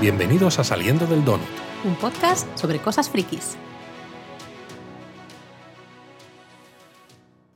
Bienvenidos a Saliendo del Donut. Un podcast sobre cosas frikis.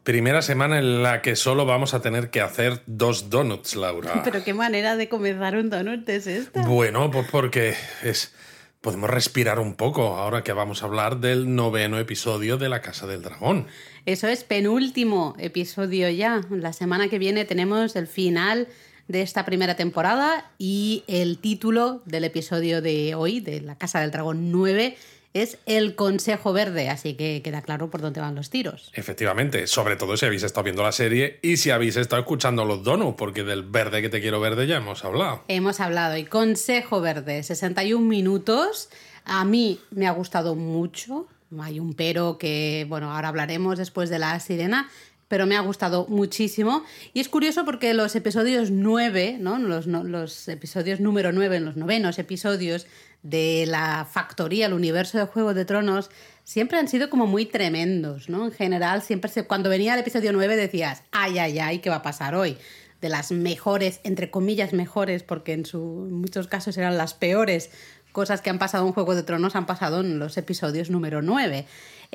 Primera semana en la que solo vamos a tener que hacer dos donuts, Laura. Pero qué manera de comenzar un donut es esta. Bueno, pues porque es podemos respirar un poco ahora que vamos a hablar del noveno episodio de La Casa del Dragón. Eso es penúltimo episodio ya. La semana que viene tenemos el final de esta primera temporada y el título del episodio de hoy, de La Casa del Dragón 9, es el Consejo Verde, así que queda claro por dónde van los tiros. Efectivamente, sobre todo si habéis estado viendo la serie y si habéis estado escuchando los donuts, porque del verde que te quiero verde ya hemos hablado. Hemos hablado y Consejo Verde, 61 minutos. A mí me ha gustado mucho. Hay un pero que, bueno, ahora hablaremos después de la sirena, pero me ha gustado muchísimo. Y es curioso porque los episodios 9, ¿no? los, los episodios número 9, los novenos episodios de la factoría, el universo de Juego de Tronos, siempre han sido como muy tremendos, ¿no? En general, siempre cuando venía el episodio 9 decías, ay, ay, ay, ¿qué va a pasar hoy? De las mejores, entre comillas mejores, porque en, su, en muchos casos eran las peores cosas que han pasado en Juego de Tronos, han pasado en los episodios número 9.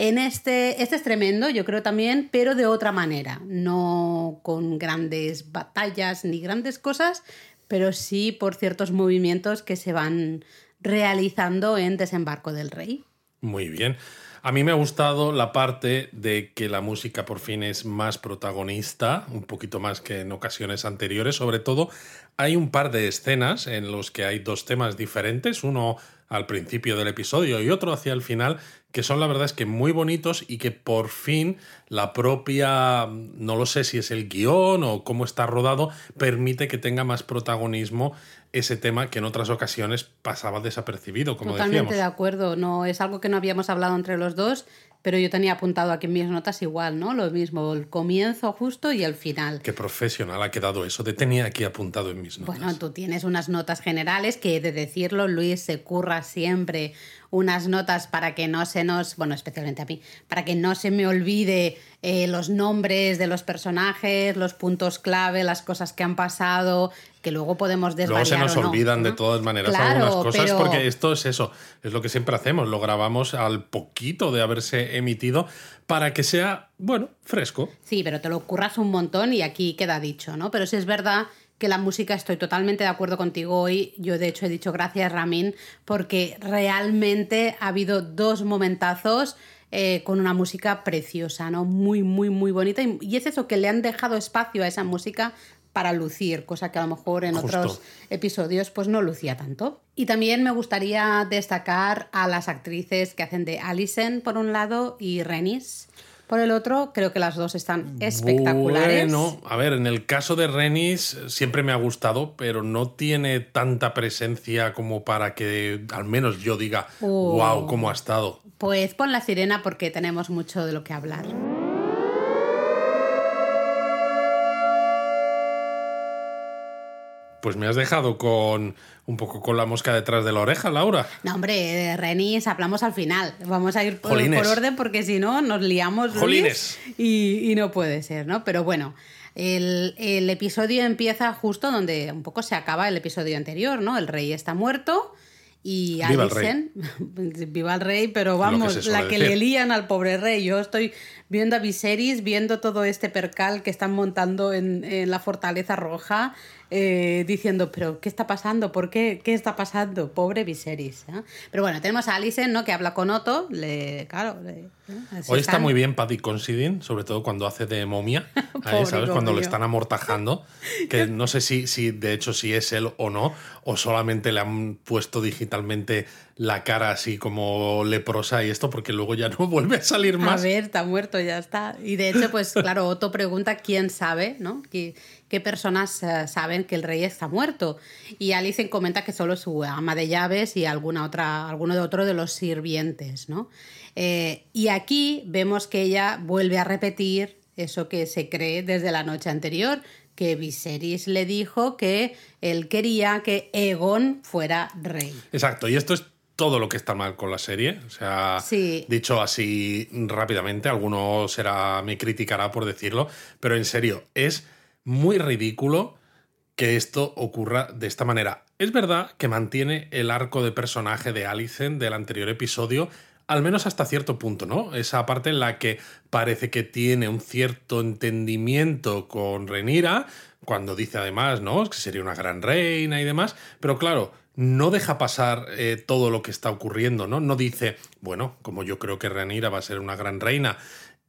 En este, este es tremendo, yo creo también, pero de otra manera, no con grandes batallas ni grandes cosas, pero sí por ciertos movimientos que se van realizando en Desembarco del Rey. Muy bien. A mí me ha gustado la parte de que la música por fin es más protagonista, un poquito más que en ocasiones anteriores. Sobre todo, hay un par de escenas en los que hay dos temas diferentes, uno al principio del episodio y otro hacia el final, que son la verdad es que muy bonitos y que por fin la propia, no lo sé si es el guion o cómo está rodado, permite que tenga más protagonismo ese tema que en otras ocasiones pasaba desapercibido, como Totalmente de acuerdo, no es algo que no habíamos hablado entre los dos, pero yo tenía apuntado aquí en mis notas igual, ¿no? Lo mismo, el comienzo justo y el final. Qué profesional ha quedado eso, te tenía aquí apuntado en mis notas. Bueno, tú tienes unas notas generales que he de decirlo, Luis se curra siempre unas notas para que no se nos, bueno, especialmente a mí, para que no se me olvide eh, los nombres de los personajes, los puntos clave, las cosas que han pasado, que luego podemos desvariar Luego se nos olvidan de todas maneras algunas cosas, porque esto es eso, es lo que siempre hacemos, lo grabamos al poquito de haberse emitido para que sea, bueno, fresco. Sí, pero te lo curras un montón y aquí queda dicho, ¿no? Pero sí es verdad que la música estoy totalmente de acuerdo contigo hoy. Yo de hecho he dicho gracias Ramin porque realmente ha habido dos momentazos eh, con una música preciosa, ¿no? Muy, muy, muy bonita. Y, es eso, que le han dejado espacio a esa música para lucir, cosa que a lo mejor en otros episodios pues no lucía tanto. Y también me gustaría destacar a las actrices que hacen de Alison por un lado y Renis por el otro, creo que las dos están espectaculares. Bueno, a ver, en el caso de Renis siempre me ha gustado, pero no tiene tanta presencia como para que al menos yo diga, wow, cómo ha estado. Pues pon la sirena porque tenemos mucho de lo que hablar. Pues me has dejado con un poco con la mosca detrás de la oreja, Laura. No, hombre, Renis, hablamos al final. Vamos a ir por, orden porque si no nos liamos y, y, no puede ser, ¿no? Pero bueno, el, el, episodio empieza justo donde un poco se acaba el episodio anterior, ¿no? El rey está muerto y viva el rey. viva el rey, pero vamos, la que le lían al pobre rey. Yo estoy viendo a Viserys, viendo todo este percal que están montando en, en la fortaleza roja, eh, diciendo, pero ¿qué está pasando? ¿Por qué? ¿Qué está pasando? Pobre Viserys. ¿eh? Pero bueno, tenemos a Alicent, ¿no? Que habla con Otto. Le, claro, ¿eh? Hoy está muy bien Paddy Considine, sobre todo cuando hace de momia, ¿sabes? Cuando le están amortajando, que no sé si, si de hecho si es él o no, o solamente le han puesto digitalmente la cara así como leprosa y esto, porque luego ya no vuelve a salir más. A ver, está muerto, ya está. Y de hecho, pues claro, Otto pregunta quién sabe, ¿no? ¿Qué, qué personas eh, saben que el rey está muerto? Y Alice comenta que solo su ama de llaves y alguna otra, alguno de otro de los sirvientes, ¿no? Eh, y aquí vemos que ella vuelve a repetir eso que se cree desde la noche anterior, que Viserys le dijo que él quería que Egon fuera rey. Exacto, y esto es todo lo que está mal con la serie. O sea, dicho así rápidamente, alguno será, me criticará por decirlo, pero en serio, es muy ridículo que esto ocurra de esta manera. Es verdad que mantiene el arco de personaje de Alicent del anterior episodio, al menos hasta cierto punto, ¿no? Esa parte en la que parece que tiene un cierto entendimiento con Renira, cuando dice además, ¿no? Que sería una gran reina y demás, pero claro, no deja pasar eh, todo lo que está ocurriendo, ¿no? No dice, bueno, como yo creo que Renira va a ser una gran reina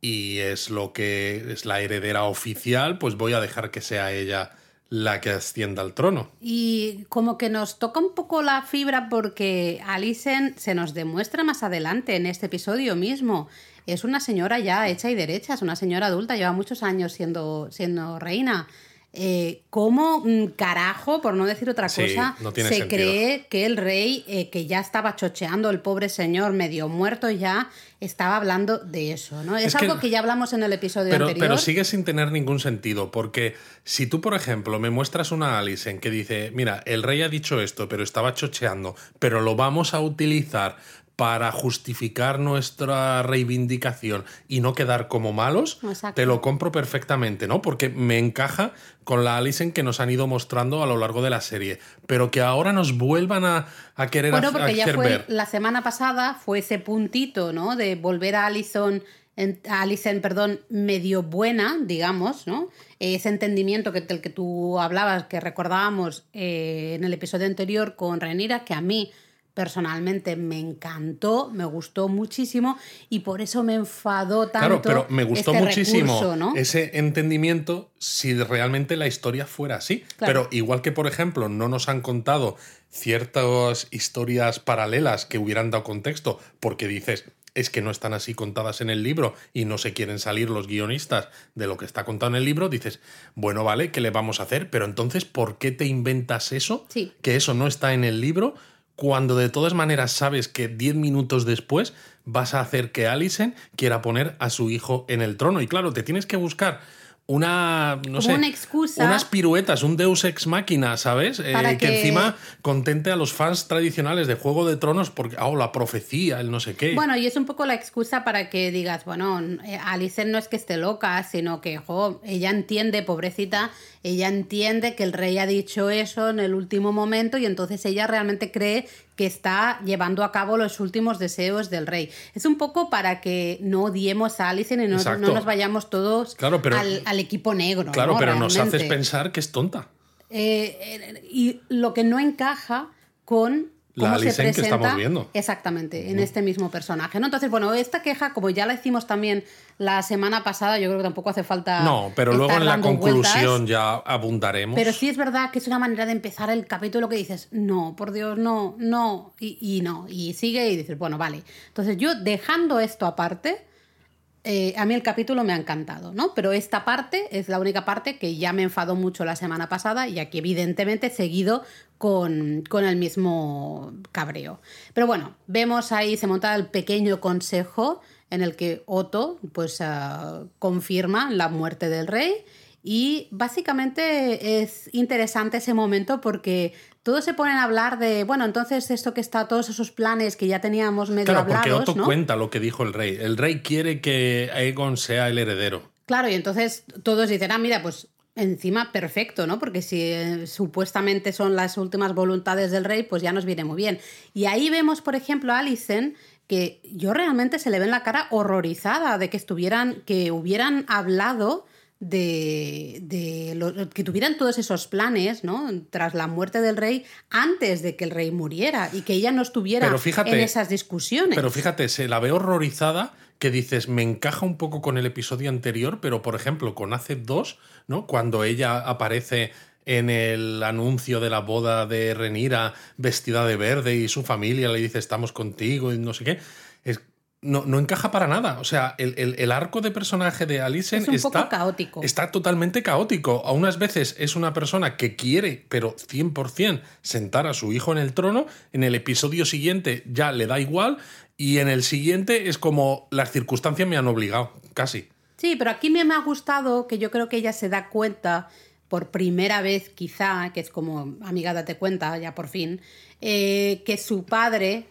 y es lo que es la heredera oficial, pues voy a dejar que sea ella la que ascienda al trono. Y como que nos toca un poco la fibra porque Alicent se nos demuestra más adelante en este episodio mismo. Es una señora ya hecha y derecha, es una señora adulta, lleva muchos años siendo, siendo reina. Eh, ¿Cómo mm, carajo, por no decir otra cosa, se cree que el rey, eh, que ya estaba chocheando el pobre señor medio muerto ya, estaba hablando de eso? ¿no? Es, algo que, ya hablamos en el episodio pero, anterior. Pero sigue sin tener ningún sentido, porque si tú, por ejemplo, me muestras una Alice en que dice, mira, el rey ha dicho esto, pero estaba chocheando, pero lo vamos a utilizar para justificar nuestra reivindicación y no quedar como malos, te lo compro perfectamente, ¿no? Porque me encaja con la Alison que nos han ido mostrando a lo largo de la serie. Pero que ahora nos vuelvan a, a querer bueno, porque ya fue la semana pasada fue ese puntito, ¿no? De volver a Alison a Alison, perdón, medio buena, digamos, ¿no? Ese entendimiento que, del que tú hablabas, que recordábamos eh, en el episodio anterior con Renira, que a mí personalmente me encantó, me gustó muchísimo y por eso me enfadó tanto. Claro, pero me gustó este muchísimo ese entendimiento si realmente la historia fuera así. Pero igual que, por ejemplo, no nos han contado ciertas historias paralelas que hubieran dado contexto, porque dices, es que no están así contadas en el libro y no se quieren salir los guionistas de lo que está contado en el libro, dices, bueno, vale, ¿qué le vamos a hacer? Pero entonces, ¿por qué te inventas eso? Que eso no está en el libro cuando de todas maneras sabes que 10 minutos después vas a hacer que Alicent quiera poner a su hijo en el trono. Y claro, te tienes que buscar una, no sé, una excusa. unas piruetas, un Deus ex máquina, ¿sabes? Eh, que... encima contente a los fans tradicionales de Juego de Tronos porque, oh, la profecía, el no sé qué. Bueno, y es un poco la excusa para que digas, bueno, eh, Alicent no es que esté loca, sino que, jo, ella entiende, pobrecita, ella entiende que el rey ha dicho eso en el último momento y entonces ella realmente cree que está llevando a cabo los últimos deseos del rey. Es un poco para que no odiemos a Alicent y no, nos vayamos todos al, equipo negro. Claro, pero nos haces pensar que es tonta. Eh, eh, y lo que no encaja con la Alicent que estamos viendo. Exactamente, en este mismo personaje. ¿no? Entonces, bueno, esta queja, como ya la hicimos también la semana pasada, yo creo que tampoco hace falta. No, pero luego en la conclusión ya abundaremos. Pero sí es verdad que es una manera de empezar el capítulo que dices, no, por Dios, no, no, y, y no. Y sigue y dices, bueno, vale. Entonces, yo dejando esto aparte eh, a mí el capítulo me ha encantado, ¿no? Pero esta parte es la única parte que ya me enfadó mucho la semana pasada y aquí evidentemente seguido con, el mismo cabreo. Pero bueno, vemos ahí, se monta el pequeño consejo en el que Otto pues ah, confirma la muerte del rey y básicamente es interesante ese momento porque todos se ponen a hablar de, bueno, entonces esto que está, todos esos planes que ya teníamos medio claro, hablados. Porque Otto cuenta lo que dijo el rey. El rey quiere que Aegon sea el heredero. Claro, y entonces todos dicen, ah, mira, pues encima perfecto, ¿no? Porque si eh, supuestamente son las últimas voluntades del rey, pues ya nos viene muy bien. Y ahí vemos, por ejemplo, a Alicent que yo realmente se le ve en la cara horrorizada de que estuvieran, que hubieran hablado de, que tuvieran todos esos planes, ¿no? Tras la muerte del rey, antes de que el rey muriera y que ella no estuviera en esas discusiones. Pero fíjate, se la ve horrorizada que dices, me encaja un poco con el episodio anterior, pero por ejemplo, con hace dos, ¿no? Cuando ella aparece en el anuncio de la boda de Renira vestida de verde y su familia le dice estamos contigo y no sé qué. Es, no, no, encaja para nada. O sea, el, arco de personaje de Alicent está, caótico. está totalmente caótico. A unas veces es una persona que quiere, pero 100%, sentar a su hijo en el trono. En el episodio siguiente ya le da igual. Y en el siguiente es como las circunstancias me han obligado, casi. Sí, pero aquí me ha gustado que yo creo que ella se da cuenta por primera vez quizá, que es como, amiga, date cuenta, ya por fin, eh, que su padre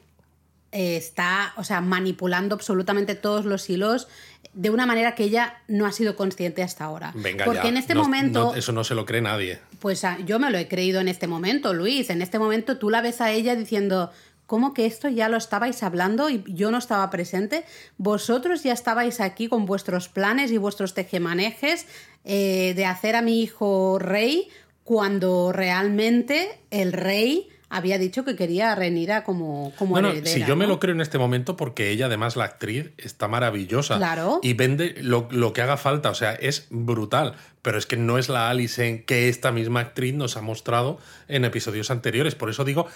eh, está, o sea, manipulando absolutamente todos los hilos de una manera que ella no ha sido consciente hasta ahora. Venga, Porque ya. en este No- momento, no- eso no se lo cree nadie. pues ah, yo me lo he creído en este momento, Luis. En este momento tú la ves a ella diciendo, ¿cómo que esto ya lo estabais hablando y yo no estaba presente? Vosotros ya estabais aquí con vuestros planes y vuestros tejemanejes eh, de hacer a mi hijo rey cuando realmente el rey había dicho que quería a Renira como, como Bueno, heredera. si yo me lo creo en este momento porque ella, además, la actriz, está maravillosa. Claro. Y vende lo, lo que haga falta. O sea, es brutal. Pero es que no es la Alison que esta misma actriz nos ha mostrado en episodios anteriores. Por eso digo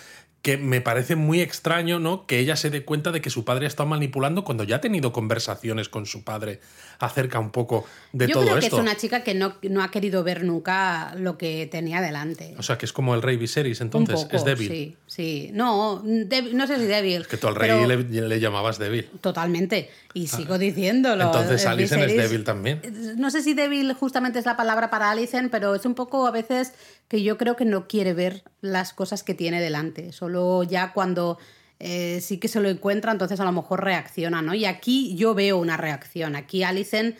que me parece muy extraño, ¿no? Que ella se dé cuenta de que su padre ha estado manipulando cuando ya ha tenido conversaciones con su padre acerca un poco de Yo todo creo que esto. es una chica que no, no ha querido ver nunca lo que tenía delante. O sea, que es como el rey Viserys, Un entonces. poco, es débil. Sí, sí. No, débil- no sé si débil. Que tú al rey pero le, le llamabas débil. Totalmente. Y sigo diciéndolo. Entonces el Alison es débil también. No sé si débil justamente es la palabra para Alison, pero es un poco a veces que yo creo que no quiere ver las cosas que tiene delante. Solo ya cuando eh, sí que se lo encuentra, entonces a lo mejor reacciona, ¿no? Y aquí yo veo una reacción. Aquí Alison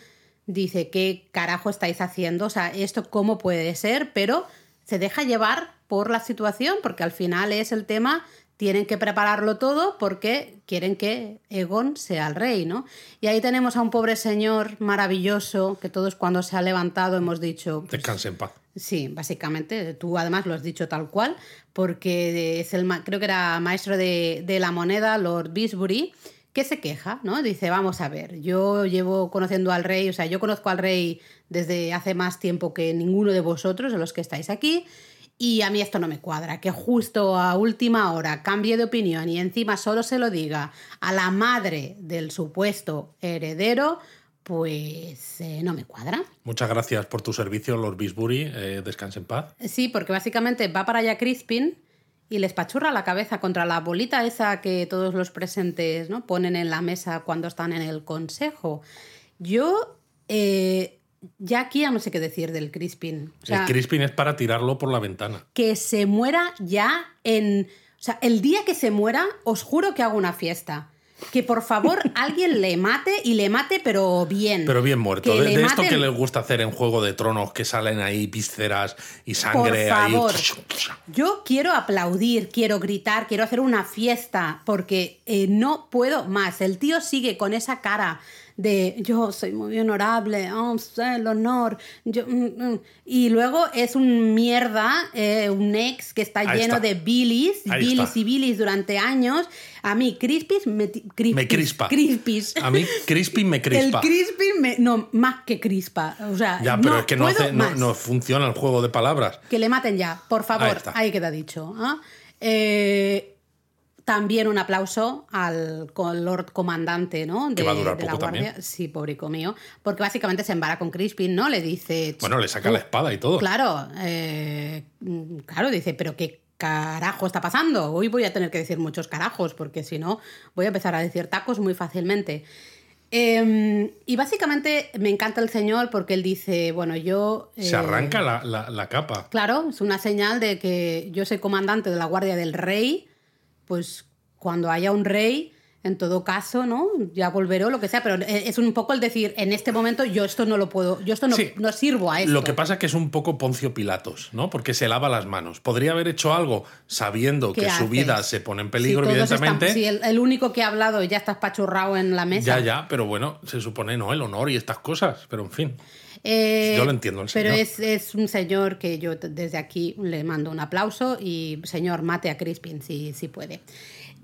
dice, ¿qué carajo estáis haciendo? O sea, ¿esto cómo puede ser? Pero se deja llevar por la situación, porque al final es el tema, tienen que prepararlo todo porque quieren que Egon sea el rey, ¿no? Y ahí tenemos a un pobre señor maravilloso que todos cuando se ha levantado hemos dicho, Descanse en paz. Sí, básicamente. Tú además lo has dicho tal cual, porque es el, creo que era maestro de, de la moneda, Lord Bisbury, que se queja, ¿no? Dice, vamos a ver, yo llevo conociendo al rey, o sea, yo conozco al rey desde hace más tiempo que ninguno de vosotros, de los que estáis aquí, y a mí esto no me cuadra, que justo a última hora cambie de opinión y encima solo se lo diga a la madre del supuesto heredero, pues eh, no me cuadra. Muchas gracias por tu servicio, Lord Bisbury. Eh, descanse en paz. Sí, porque básicamente va para allá Crispin y les pachurra la cabeza contra la bolita esa que todos los presentes ¿no? ponen en la mesa cuando están en el consejo. Yo eh, ya aquí ya no sé qué decir del Crispin. O sea, el Crispin es para tirarlo por la ventana. que se muera ya en... O sea, el día que se muera, os juro que hago una fiesta. Que por favor alguien le mate y le mate, pero bien. Pero bien muerto. Que De, de esto que les gusta hacer en Juego de Tronos, que salen ahí vísceras y sangre Por favor. ahí. Yo quiero aplaudir, quiero gritar, quiero hacer una fiesta, porque eh, no puedo más. El tío sigue con esa cara de yo soy muy honorable, oh, el honor. yo, mm, mm". Y luego es un mierda, eh, un ex que está Ahí lleno está. de bilis, Ahí bilis está. y bilis durante años. A mí, Crispis me, Me crispa. Crispis. A mí Crispin me crispa. El Crispin me. No, más que crispa. O sea, ya, pero no es que no, hace, no, no funciona el juego de palabras. Que le maten ya, por Ahí favor. está. Ahí, queda dicho. ¿ah? Eh, también un aplauso al Lord Comandante, ¿no? De, Que va a durar de la poco Guardia. también. Sí, pobrico mío. Porque básicamente se embara con Crispin, ¿no? Le dice. Bueno, le saca la espada y todo. Claro, eh, claro, dice, pero qué carajo está pasando. Hoy voy a tener que decir muchos carajos, porque si no, voy a empezar a decir tacos muy fácilmente. Eh, y básicamente me encanta el señor porque él dice, bueno, yo... Se eh, arranca la, la- la capa. Claro, es una señal de que yo soy comandante de la Guardia del Rey, pues cuando haya un rey, en todo caso, ¿no? Ya volveré o lo que sea, pero es un poco el decir, en este momento yo esto no lo puedo, yo esto no, Sí. no sirvo a esto. Lo que pasa es que es un poco Poncio Pilatos, ¿no? Porque se lava las manos. Podría haber hecho algo sabiendo ¿Qué que su vida se pone en peligro, Si evidentemente. están- si el, el único que ha hablado ya está espachurrado en la mesa. Ya, ya, pero bueno, se supone, ¿no? El honor y estas cosas, pero en fin. Eh, Yo lo entiendo, el Pero señor. es, es un señor que yo desde aquí le mando un aplauso y señor, mate a Crispin si, si puede.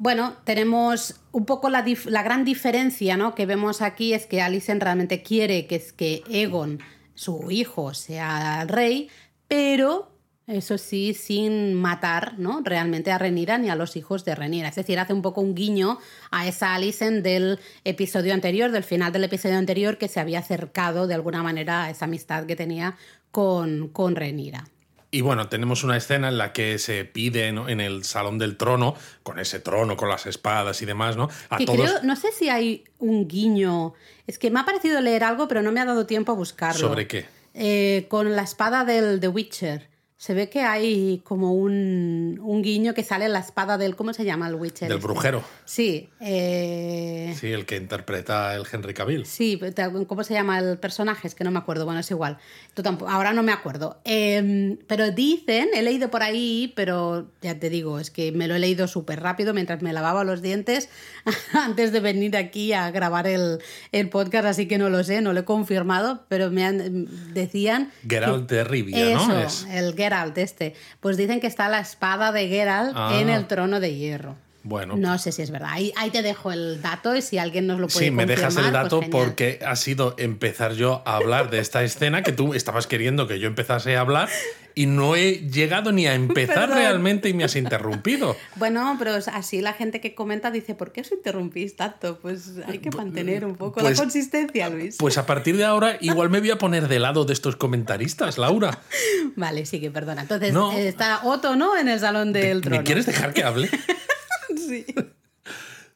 Bueno, tenemos un poco la, gran diferencia ¿no? que vemos aquí es que Alicent realmente quiere que, es que Egon, su hijo, sea el rey, pero eso sí, sin matar ¿no? realmente a Renira ni a los hijos de Renira. Es decir, hace un poco un guiño a esa Alicent del episodio anterior, del final del episodio anterior, que se había acercado de alguna manera a esa amistad que tenía con, con Renira. Y bueno, tenemos una escena en la que se pide ¿no? en el salón del trono, con ese trono, con las espadas y demás, ¿no? A Que todos. creo, no sé si hay un guiño. Es que me ha parecido leer algo, pero no me ha dado tiempo a buscarlo. ¿Sobre qué? Eh, con la espada del The Witcher. Se ve que hay como un, un guiño que sale en la espada del. ¿Cómo se llama el Witcher? Del este? brujero. Sí. eh, Sí, el que interpreta el Henry Cavill. Sí, ¿cómo se llama el personaje? Es que no me acuerdo, bueno, es igual. Tú tampoco, ahora no me acuerdo. Eh, pero dicen, he leído por ahí, pero ya te digo, es que me lo he leído súper rápido mientras me lavaba los dientes antes de venir aquí a grabar el, el podcast, así que no lo sé, no lo he confirmado, pero me han, decían... Geralt que- de Rivia, Eso, ¿no? Es- el Geralt este. Pues dicen que está la espada de Geralt Ah. en el trono de hierro. Bueno, No sé si es verdad. Ahí, ahí te dejo el dato y si alguien nos lo puede Sí, me dejas el dato pues genial. porque ha sido empezar yo a hablar de esta escena que tú estabas queriendo que yo empezase a hablar y no he llegado ni a empezar Perdón. realmente y me has interrumpido. Bueno, pero es así la gente que comenta dice, ¿por qué os interrumpís tanto? Pues hay que mantener un poco Pues- la consistencia, Luis. Pues a partir de ahora igual me voy a poner de lado de estos comentaristas, Laura. Vale, sí que perdona. Entonces No. eh, está Otto, ¿no? En el salón del trono. ¿Me quieres dejar que hable?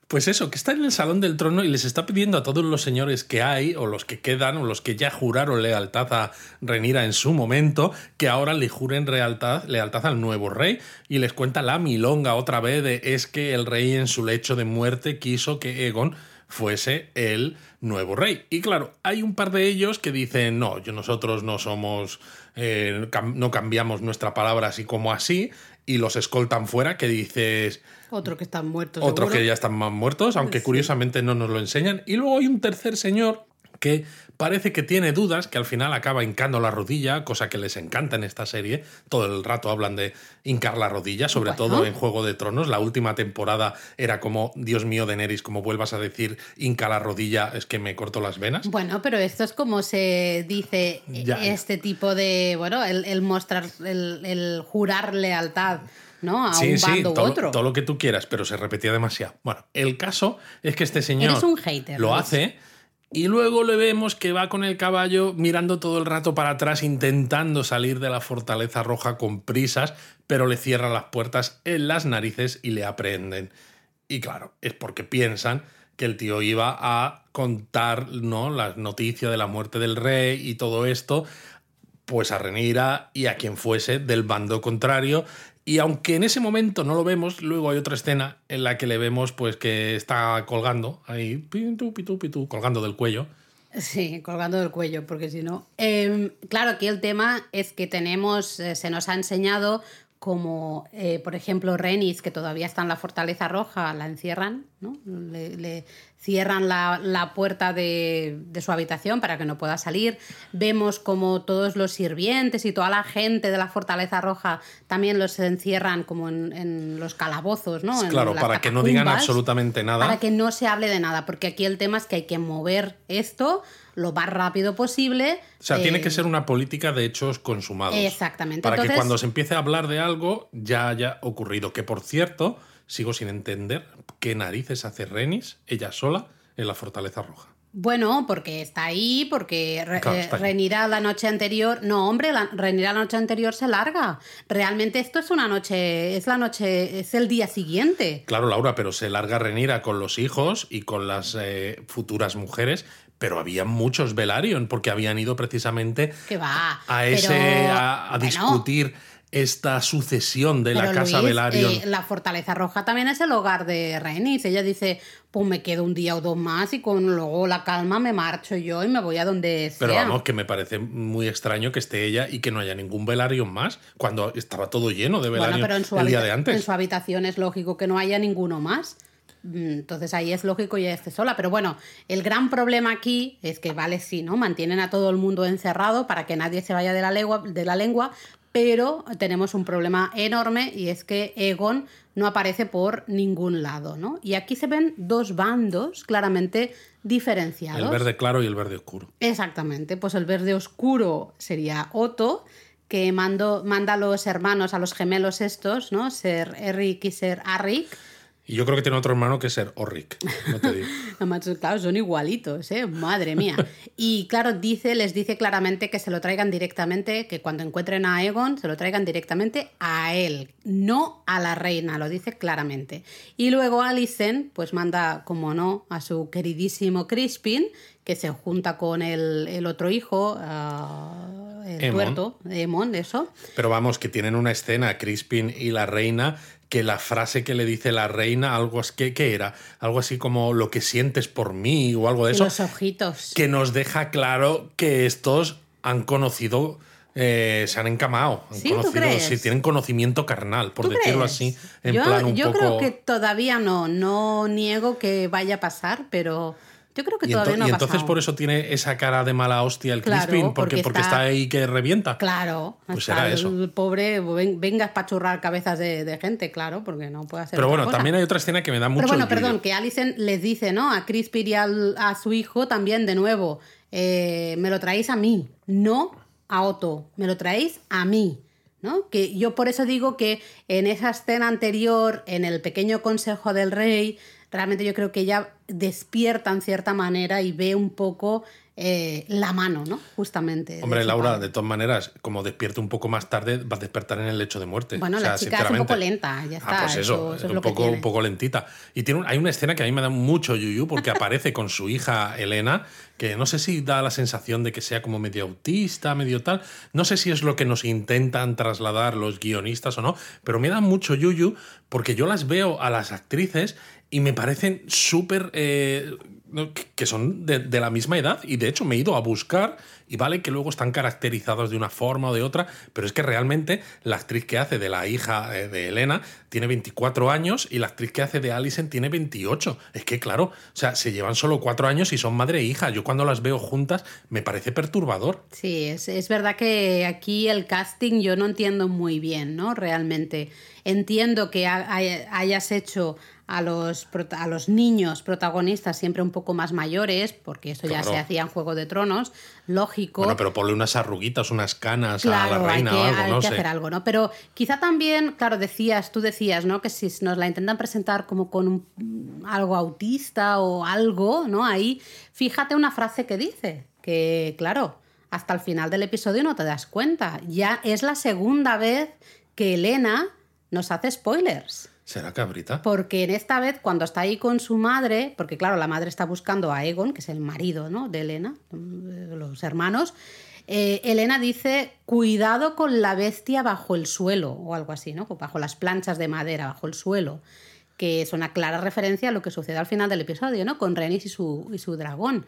Pues eso, que está en el Salón del Trono y les está pidiendo a todos los señores que hay, o los que quedan, o los que ya juraron lealtad a Renira en su momento, que ahora le juren lealtad, lealtad al nuevo rey. Y les cuenta la milonga otra vez de es que el rey en su lecho de muerte quiso que Egon fuese el nuevo rey. Y claro, hay un par de ellos que dicen, no, nosotros no somos, eh, no cambiamos nuestra palabra así como así, y los escoltan fuera, que dices, Otro que está muerto. otros seguro. que ya están más muertos, aunque Sí. curiosamente no nos lo enseñan. Y luego hay un tercer señor que parece que tiene dudas, que al final acaba hincando la rodilla, cosa que les encanta en esta serie. Todo el rato hablan de hincar la rodilla, sobre Bueno. todo en Juego de Tronos. La última temporada era como, Dios mío, Daenerys, como vuelvas a decir hinca la rodilla, es que me corto las venas. Bueno, pero esto es como se dice Ya. este tipo de, bueno, el, el mostrar, el, el jurar lealtad, ¿no? A un bando u todo, otro. todo lo que tú quieras, pero se repetía demasiado. Bueno, el caso es que este señor Eres un hater, lo hace y luego le vemos que va con el caballo mirando todo el rato para atrás, intentando salir de la fortaleza roja con prisas, pero le cierran las puertas en las narices y le aprenden. Y claro, es porque piensan que el tío iba a contar ¿no? la noticia de la muerte del rey y todo esto, pues a Renira y a quien fuese del bando contrario. Y aunque en ese momento no lo vemos, luego hay otra escena en la que le vemos pues que está colgando ahí, pitu, pitu, pitu, colgando del cuello. Sí, colgando del cuello, porque si no. Eh, claro, aquí el tema es que tenemos, eh, se nos ha enseñado como, eh, por ejemplo, Renis, que todavía está en la Fortaleza Roja, la encierran, ¿no? Le, le cierran la, la puerta de, de su habitación para que no pueda salir. Vemos como todos los sirvientes y toda la gente de la Fortaleza Roja también los encierran como en, en los calabozos, ¿no? Claro, para que no digan absolutamente nada. Para que no se hable de nada, porque aquí el tema es que hay que mover esto lo más rápido posible. O sea, eh, tiene que ser una política de hechos consumados. Exactamente. Para que cuando se empiece a hablar de algo ya haya ocurrido. Que por cierto, sigo sin entender qué narices hace Renis, ella sola, en la Fortaleza Roja. Bueno, porque está ahí, porque Re- Claro, eh, está ahí. Renira la noche anterior. No, hombre, la, Renira la noche anterior se larga. Realmente esto es una noche, es la noche, es el día siguiente. Claro, Laura, pero se larga Renira con los hijos y con las eh, futuras mujeres, pero había muchos Velaryon, porque habían ido precisamente Que va. a ese pero, a, a bueno, discutir esta sucesión de la casa Luis, Velaryon. eh, la Fortaleza Roja también es el hogar de Renis. Ella dice, pues me quedo un día o dos más y con luego la calma me marcho yo y me voy a donde sea. Pero vamos, que me parece muy extraño que esté ella y que no haya ningún Velaryon más, cuando estaba todo lleno de Bueno, Velaryon pero en su, el día de antes. en su habitación es lógico que no haya ninguno más. Mm, Entonces ahí es lógico y ella esté sola. Pero bueno, el gran problema aquí es que, vale, sí, ¿no? Mantienen a todo el mundo encerrado para que nadie se vaya de la lengua, de la lengua pero tenemos un problema enorme y es que Egon no aparece por ningún lado, ¿no? Y aquí se ven dos bandos claramente diferenciados. El verde claro y el verde oscuro. Exactamente, pues el verde oscuro sería Otto, que mando, manda a los hermanos, a los gemelos estos, ¿no? Ser Eric y ser Arrik. Y yo creo que tiene otro hermano que ser Orric, no te digo. Claro, son igualitos, ¿eh? Madre mía. Y claro, dice, les dice claramente que se lo traigan directamente, que cuando encuentren a Egon, se lo traigan directamente a él, no a la reina, lo dice claramente. Y luego Alicent, pues manda, como no, a su queridísimo Crispin, que se junta con el, el otro hijo, ah, el Aemon. tuerto, Emon, eso. Pero vamos, que tienen una escena, Crispin y la reina, que la frase que le dice la reina, algo así, ¿qué, qué era? Algo así como lo que sientes por mí o algo de eso, los ojitos. que nos deja claro que estos han conocido, eh, se han encamado. Han Sí, ¿tú conocido, crees? sí, tienen conocimiento carnal, por ¿Tú decirlo crees? así, en yo, plan un yo poco... creo que todavía no, no niego que vaya a pasar, pero yo creo que Y, todavía no ha y entonces pasado. por eso tiene esa cara de mala hostia el Claro, Crispin, porque, porque porque está... está- ahí que revienta. Claro, Pues será el eso. pobre, ven- venga a espachurrar cabezas de, de gente, claro, porque no puede hacer Pero bueno, cosa. también hay otra escena que me da mucho Pero bueno, perdón, que Alicent les dice, ¿no? A Crispin y al- a su hijo también, de nuevo, eh, me lo traéis a mí, no a Otto, me lo traéis a mí, ¿no? Que yo por eso digo que en esa escena anterior, en el pequeño consejo del rey, realmente yo creo que ella despierta en cierta manera y ve un poco eh, la mano, ¿no? Justamente. Hombre, Laura, de todas maneras, como despierte un poco más tarde, va a despertar en el lecho de muerte. Bueno, O sea, la chica es un poco lenta, ya Ah, está. pues eso, eso, eso es un, lo que poco, tiene. un poco lentita. Y tiene un- hay una escena que a mí me da mucho yuyu porque aparece con su hija Elena, que no sé si da la sensación de que sea como medio autista, medio tal. No sé si es lo que nos intentan trasladar los guionistas o no, pero me da mucho yuyu porque yo las veo a las actrices y me parecen súper... eh, que- son de, la misma edad y de hecho me he ido a buscar y vale que luego están caracterizados de una forma o de otra, pero es que realmente la actriz que hace de la hija eh, de Elena tiene 24 años y la actriz que hace de Alison tiene 28. Es que claro, o sea, se llevan solo cuatro años y son madre e hija. Yo cuando las veo juntas me parece perturbador. Sí, es, es verdad que aquí el casting yo no entiendo muy bien, ¿no? Realmente. Entiendo que ha- hay- hayas hecho a los, a los niños protagonistas siempre un poco más mayores, porque eso ya Claro. se hacía en Juego de Tronos, lógico. Bueno, pero ponle unas arruguitas, unas canas Claro, a la reina hay que, o algo, hay no que sé. hacer algo, ¿no? Pero quizá también, claro, decías, tú decías, ¿no? Que si nos la intentan presentar como con un- algo autista o algo, ¿no? Ahí, fíjate una frase que dice, que claro, hasta el final del episodio no te das cuenta. Ya es la segunda vez que Elena nos hace spoilers. ¿Será cabrita? Porque en esta vez, cuando está ahí con su madre, porque claro, la madre está buscando a Egon, que es el marido ¿no? de Elena, los hermanos, eh, Elena dice, cuidado con la bestia bajo el suelo, o algo así, ¿no? Bajo las planchas de madera, bajo el suelo, que es una clara referencia a lo que sucede al final del episodio, ¿no? Con Renis y su, y su dragón.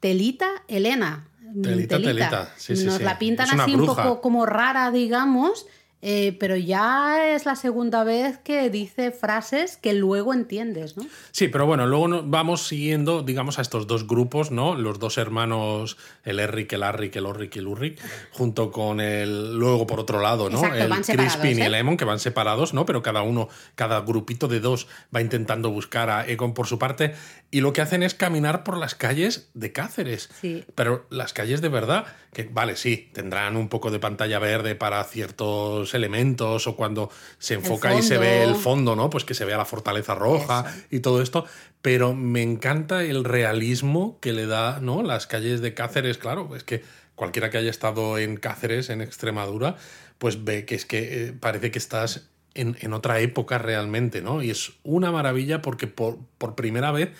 Telita, Elena. mm, Telita, telita. Sí, sí, Nos sí. la pintan así un poco como rara, digamos, eh, pero ya es la segunda vez que dice frases que luego entiendes, ¿no? Sí, pero bueno, luego vamos siguiendo, digamos, a estos dos grupos, ¿no? Los dos hermanos, el Eric, el Arric, el Orric y el Urric, junto con el. Luego, por otro lado, ¿no? Exacto, el Crispin y ¿eh? el Emon, que van separados, ¿no? Pero cada uno, cada grupito de dos va intentando buscar a Egon por su parte. Y lo que hacen es caminar por las calles de Cáceres. Sí. Pero las calles de verdad, que vale, sí, tendrán un poco de pantalla verde para ciertos elementos o cuando se enfoca y se ve el fondo. ¿no? Pues que se vea la fortaleza roja y todo esto. Pero me encanta el realismo que le da, ¿no? Las calles de Cáceres, claro, es que cualquiera que haya estado en Cáceres, en Extremadura, pues ve que es que eh, parece que estás en, en otra época realmente, ¿no? Y es una maravilla porque por, por primera vez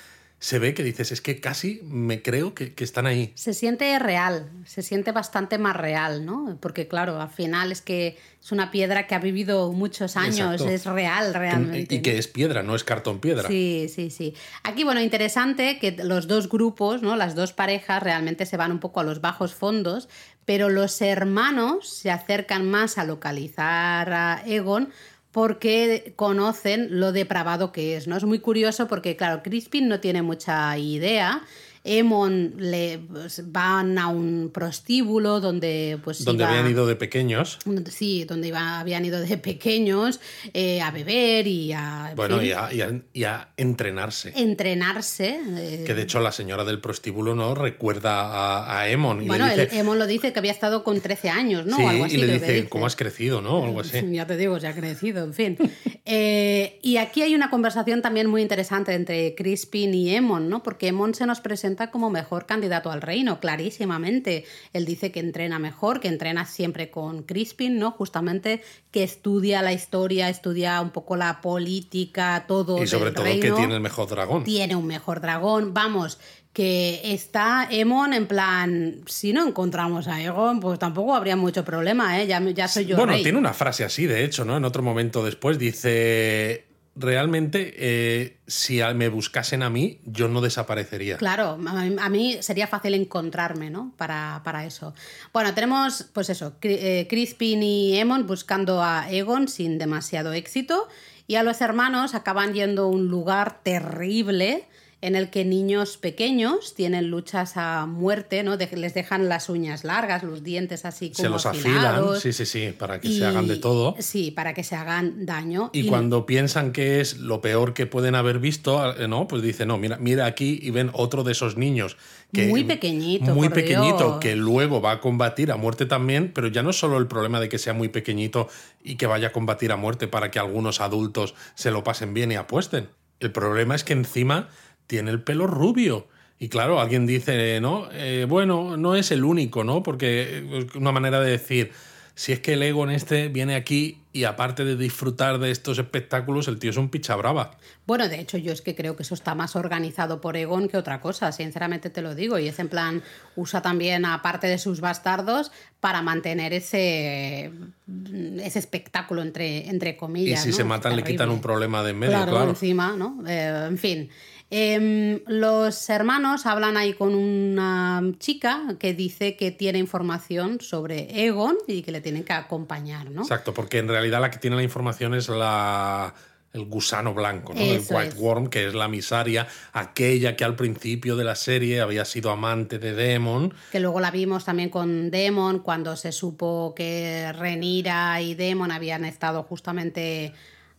se ve que dices, es que casi me creo que, que están ahí. Se siente real, se siente bastante más real, ¿no? Porque claro, al final es que es una piedra que ha vivido muchos años, Exacto. es real realmente. Y que es piedra, no es cartón piedra. Sí, sí, sí. Aquí, bueno, interesante que los dos grupos, ¿no? Las dos parejas realmente se van un poco a los bajos fondos, pero los hermanos se acercan más a localizar a Egon porque conocen lo depravado que es, ¿no? Es muy curioso porque, claro, Crispin no tiene mucha idea. Emon le pues, van a un prostíbulo donde pues Donde iba- habían ido de pequeños. Sí, donde iba- habían ido de pequeños eh, a beber y a, en Bueno, y a, y a- y a entrenarse. entrenarse. eh, Que de hecho la señora del prostíbulo no recuerda a, a Emon y bueno, dice, el Emon lo dice que había estado con 13 años, ¿no? sí, O algo así, y le que dice, ¿cómo has crecido? ¿no? O algo así. Ya te digo, se ha crecido, en fin. Eh, y aquí hay una conversación también muy interesante entre Crispin y Emon, ¿no? Porque Emon se nos presenta como mejor candidato al reino, clarísimamente. Él dice que entrena mejor, que entrena siempre con Crispin, ¿no? Justamente que estudia la historia, estudia un poco la política, todo. Y sobre del todo que tiene el mejor dragón. tiene un mejor dragón. Vamos, que está Emon en plan, si no encontramos a Egon, pues tampoco habría mucho problema, ¿eh? ya, ya soy yo. Bueno, rey. tiene una frase así, de hecho, ¿no? En otro momento después dice, realmente, eh, si me buscasen a mí, yo no desaparecería. Claro, a mí sería fácil encontrarme, ¿no? Para, para eso. Bueno, tenemos, pues eso, eh, Crispin y Emon buscando a Egon sin demasiado éxito y a los hermanos acaban yendo a un lugar terrible en el que niños pequeños tienen luchas a muerte, ¿no? les dejan las uñas largas, los dientes así como Se los afilan, sí, sí, sí, para que se hagan de todo. Sí, para que se hagan daño. Y, cuando piensan que es lo peor que pueden haber visto, eh, ¿no? Pues dice, no, mira, mira aquí y ven otro de esos niños. Que, muy pequeñito. Muy por pequeñito, Dios. que luego va a combatir a muerte también, pero ya no es solo el problema de que sea muy pequeñito y que vaya a combatir a muerte para que algunos adultos se lo pasen bien y apuesten. El problema es que encima tiene el pelo rubio. Y claro, alguien dice, ¿no? Eh, bueno, no es el único, ¿no? Porque es una manera de decir, si es que el Egon este viene aquí y aparte de disfrutar de estos espectáculos, el tío es un picha brava. Bueno, de hecho, yo es que creo que eso está más organizado por Egon que otra cosa, sinceramente te lo digo. Y es en plan, usa también, aparte de sus bastardos, para mantener ese, ese espectáculo, entre, entre comillas. Y si ¿no? se matan, le quitan un problema de en medio, claro, claro. encima, ¿no? Eh, en fin. Em, los hermanos hablan ahí con una chica que dice que tiene información sobre Egon y que le tienen que acompañar, ¿no? Exacto, porque en realidad la que tiene la información es la el gusano blanco, ¿no? el White es. Worm, que es la misaria, aquella que al principio de la serie había sido amante de Demon. Que luego la vimos también con Demon cuando se supo que Renira y Demon habían estado justamente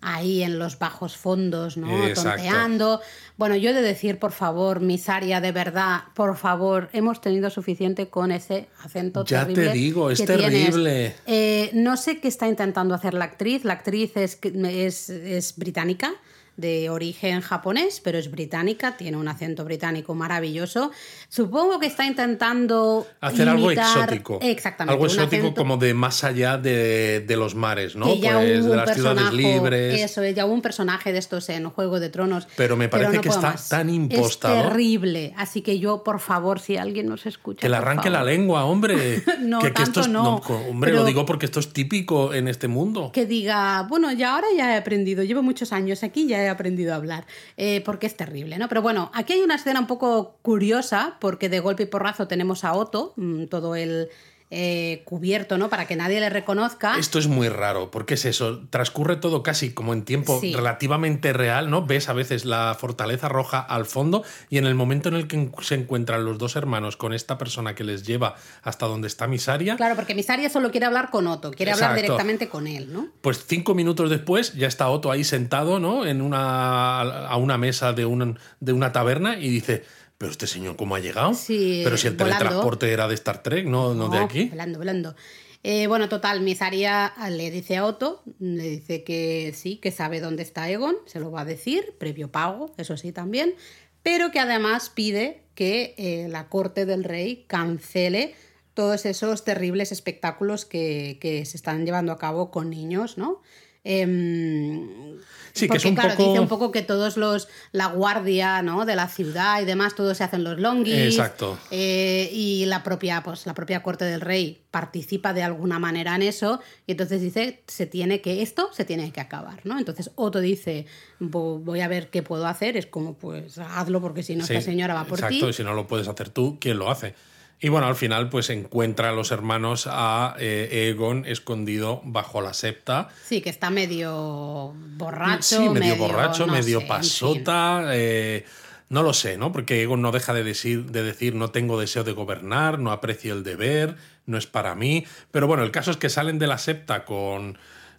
ahí en los bajos fondos, ¿no? Exacto. Tonteando. Bueno, yo he de decir, por favor, Misaria, de verdad, por favor, hemos tenido suficiente con ese acento Ya te terrible. digo, es terrible. Eh, no sé qué está intentando hacer la actriz. La actriz es, es, es británica de origen japonés, pero es británica, tiene un acento británico maravilloso. Supongo que está intentando Hacer algo exótico. Exactamente. Algo exótico acento como de más allá de, de los mares, ¿no? Pues de las ciudades libres. Eso, es, ya hubo un personaje de estos en Juego de Tronos. Pero me parece no que está más. tan impostado. Es terrible. Así que yo, por favor, si alguien nos escucha. Que le arranque la lengua, hombre. No, que, que esto es- no. co- hombre, Pero- lo digo porque esto es típico en este mundo. que diga, bueno, ya ahora ya he aprendido, llevo muchos años aquí, ya he aprendido a hablar, eh, porque es terrible, ¿no? Pero bueno, aquí hay una escena un poco curiosa, porque de golpe y porrazo tenemos a Otto, mm, todo el eh, cubierto, ¿no? Para que nadie le reconozca. Esto es muy raro, porque es eso, transcurre todo casi como en tiempo Sí. relativamente real, ¿no? Ves a veces la fortaleza roja al fondo y en el momento en el que se encuentran los dos hermanos con esta persona que les lleva hasta donde está Misaria, Claro, porque Misaria solo quiere hablar con Otto, quiere hablar directamente con él, ¿no? pues cinco minutos después ya está Otto ahí sentado, ¿no? En una, a una mesa de una, de una taberna y dice, pero este señor cómo ha llegado? Sí, pero si el volando. teletransporte era de Star Trek, no, no, de aquí. Volando, volando. Eh, bueno, total, Misaria le dice a Otto, le dice que sí, que sabe dónde está Egon, se lo va a decir, previo pago, eso sí también, pero que además pide que eh, la corte del rey cancele todos esos terribles espectáculos que, que se están llevando a cabo con niños, ¿no? Em, Sí, que porque, es un claro, poco- dice un poco que todos los, la guardia, ¿no? De la ciudad y demás, todos se hacen los longis. Exacto. Eh, y la propia, pues, la propia corte del rey participa de alguna manera en eso. Y entonces dice, se tiene que, esto se tiene que acabar, ¿no? Entonces Otto dice, "Vo- voy a ver qué puedo hacer. Es como, pues, hazlo porque si no, Sí, esta señora va por exacto, ti. y si no lo puedes hacer tú, ¿quién lo hace? Y bueno, al final, pues encuentra a los hermanos a eh, Egon escondido bajo la septa. Sí, que está medio borracho. sí, medio, borracho, no medio sé, en fin. pasota. eh, no lo sé, ¿no? Porque Egon no deja de decir, de decir no tengo deseo de gobernar, no aprecio el deber, no es para mí. Pero bueno, el caso es que salen de la septa con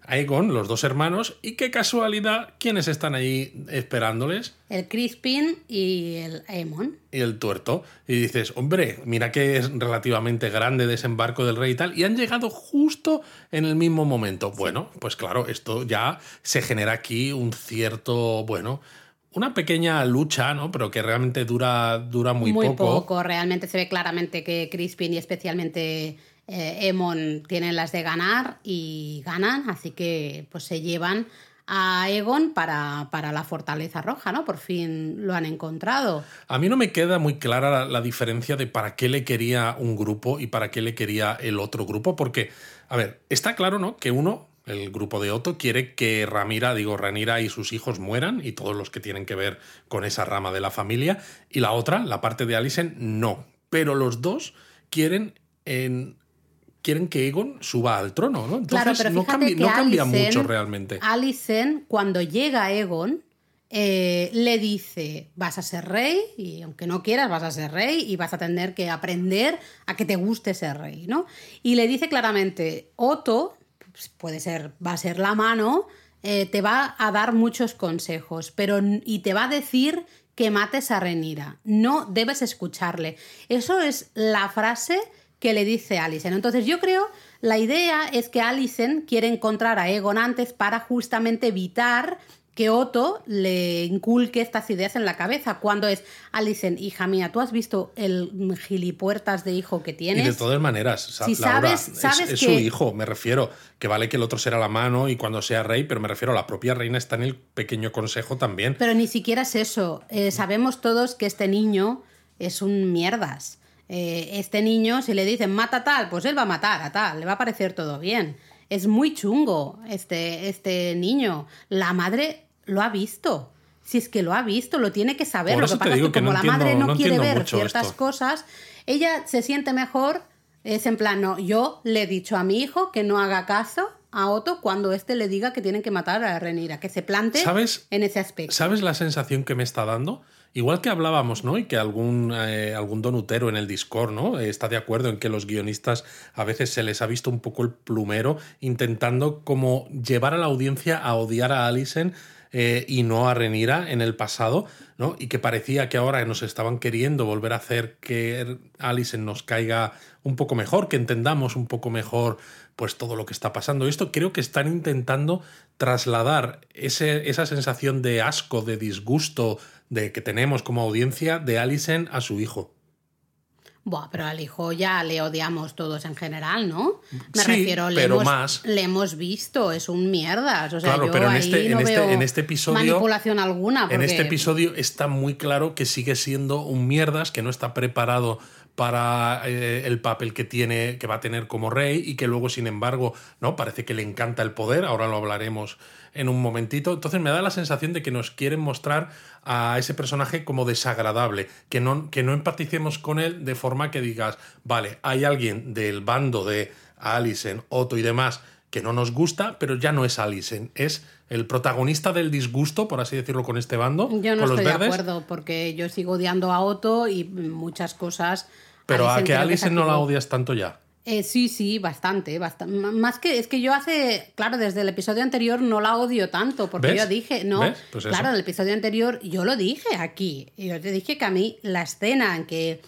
Aegon, los dos hermanos, y qué casualidad, ¿quiénes están allí esperándoles? El Crispin y el Aemon. y el tuerto. Y dices, hombre, mira que es relativamente grande desembarco del rey y tal. Y han llegado justo en el mismo momento. Bueno, pues claro, esto ya se genera aquí un cierto, bueno, una pequeña lucha, ¿no? Pero que realmente dura, dura muy, poco. Realmente se ve claramente que Crispin y especialmente eh, Emon tienen las de ganar y ganan, así que pues se llevan a Egon para, para, la Fortaleza Roja, ¿no? Por fin lo han encontrado. A mí no me queda muy clara la, diferencia de para qué le quería un grupo y para qué le quería el otro grupo, porque, a ver, está claro, ¿no? Que uno, el grupo de Otto, quiere que Ramira, digo, Ranira y sus hijos mueran y todos los que tienen que ver con esa rama de la familia, y la otra, la parte de Alicent, no. Pero los dos quieren en quieren que Egon suba al trono, ¿no? Entonces claro, pero no, cambia, no cambia mucho realmente. Alicent, cuando llega Egon, eh, le dice, vas a ser rey, y aunque no quieras, vas a ser rey, y vas a tener que aprender a que te guste ser rey, ¿no? Y le dice claramente, Otto, pues puede ser, va a ser la mano, eh, te va a dar muchos consejos, pero y te va a decir que mates a Renira. No debes escucharle. Eso es la frase que le dice Alicent. Entonces yo creo, la idea es que Alicent quiere encontrar a Egon antes para justamente evitar que Otto le inculque estas ideas en la cabeza. Cuando es, Alicent, hija mía, ¿tú has visto el gilipuertas de hijo que tienes? Y de todas maneras, si sabes, sabes es, que... su hijo, me refiero, que vale que el otro será la mano y cuando sea rey, pero me refiero, la propia reina está en el pequeño consejo también. Pero ni siquiera es eso. Eh, sabemos todos que este niño es un mierdas. Eh, este niño, si le dicen mata a tal, pues él va a matar a tal, le va a parecer todo bien. Es muy chungo este, este niño. La madre lo ha visto. Si es que lo ha visto, lo tiene que saber. Por lo que pasa es que que como no la madre no, no quiere ver ciertas esto. cosas, ella se siente mejor. Es en plan, no, yo le he dicho a mi hijo que no haga caso a Otto cuando éste le diga que tienen que matar a Renira, que se plante ¿Sabes? en ese aspecto. ¿Sabes la sensación que me está dando? Igual que hablábamos, ¿no? Y que algún, eh, algún donutero en el Discord, ¿no? Eh, está de acuerdo en que los guionistas a veces se les ha visto un poco el plumero intentando como llevar a la audiencia a odiar a Alicent eh, y no a Renira en el pasado, ¿no? Y que parecía que ahora nos estaban queriendo volver a hacer que Alicent nos caiga un poco mejor, que entendamos un poco mejor pues todo lo que está pasando. Esto creo que están intentando trasladar ese, esa sensación de asco, de disgusto de que tenemos como audiencia de Alicent a su hijo. Buah, pero al hijo ya le odiamos todos en general, ¿no? Me Sí, refiero, le, pero hemos, más. le hemos visto, es un mierdas. O sea, Claro, yo pero en ahí este- no en este- en este episodio- manipulación alguna. En este episodio está muy claro que sigue siendo un mierdas, que no está preparado para eh, el papel que tiene, que va a tener como rey y que luego, sin embargo, no parece que le encanta el poder. Ahora lo hablaremos en un momentito. Entonces me da la sensación de que nos quieren mostrar a ese personaje como desagradable, que no, que no empaticemos con él de forma que digas, vale, hay alguien del bando de Alicent, Otto y demás que no nos gusta, pero ya no es Alicent, es el protagonista del disgusto, por así decirlo, con este bando, Yo no con los estoy de acuerdo, porque yo sigo odiando a Otto y muchas cosas. Pero a que Alicent no la odias tanto ya. Eh, sí, sí, bastante, bastante. Más que es que yo hace, claro, desde el episodio anterior no la odio tanto, porque ¿Ves? yo dije, no. Pues claro, en el episodio anterior yo lo dije aquí. Yo te dije que a mí la escena en que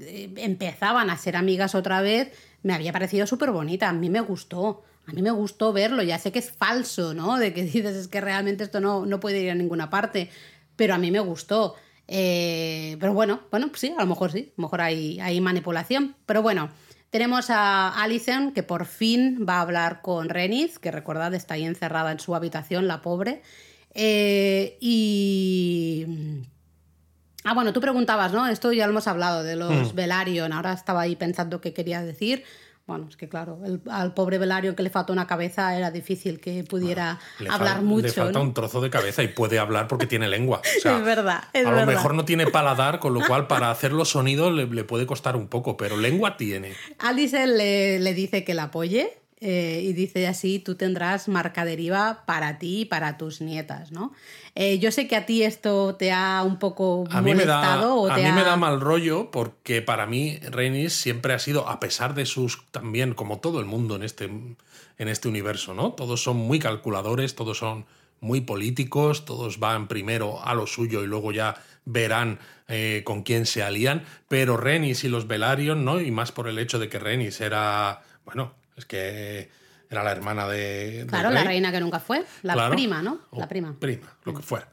eh, empezaban a ser amigas otra vez me había parecido súper bonita, a mí me gustó. A mí me gustó verlo, ya sé que es falso, ¿no? De que dices, es que realmente esto no, no puede ir a ninguna parte, pero a mí me gustó. Eh, pero bueno, bueno, pues sí, a lo mejor sí, a lo mejor hay, hay manipulación. Pero bueno, tenemos a Alison que por fin va a hablar con Renis, que recordad está ahí encerrada en su habitación, la pobre. Eh, y. Ah, bueno, tú preguntabas, ¿no? Esto ya lo hemos hablado de los. Velaryon. Ahora estaba ahí pensando qué quería decir. Bueno, es que claro, el- al pobre Velaryon que le faltó una cabeza era difícil que pudiera hablar mucho. Le falta ¿no? un trozo de cabeza y puede hablar porque tiene lengua. O sea, Es verdad, es a lo mejor no tiene paladar, con lo cual para hacer los sonidos le, le puede costar un poco, pero lengua tiene. Alice le, le dice que la apoye eh, y dice así, tú tendrás marca deriva para ti y para tus nietas, ¿no? Eh, yo sé que a ti esto te ha un poco A mí, me da, molestado a mí ha... me da mal rollo porque para mí Rhaenys siempre ha sido, a pesar de sus también, como todo el mundo en este, en este universo, ¿no? Todos son muy calculadores, todos son muy políticos, todos van primero a lo suyo y luego ya verán eh, con quién se alían, pero Rhaenys y los Velaryon, ¿no? Y más por el hecho de que Rhaenys era, bueno, es que era la hermana de... Claro, la reina que nunca fue, la Claro. prima, ¿no? La prima. Prima, lo que fuera.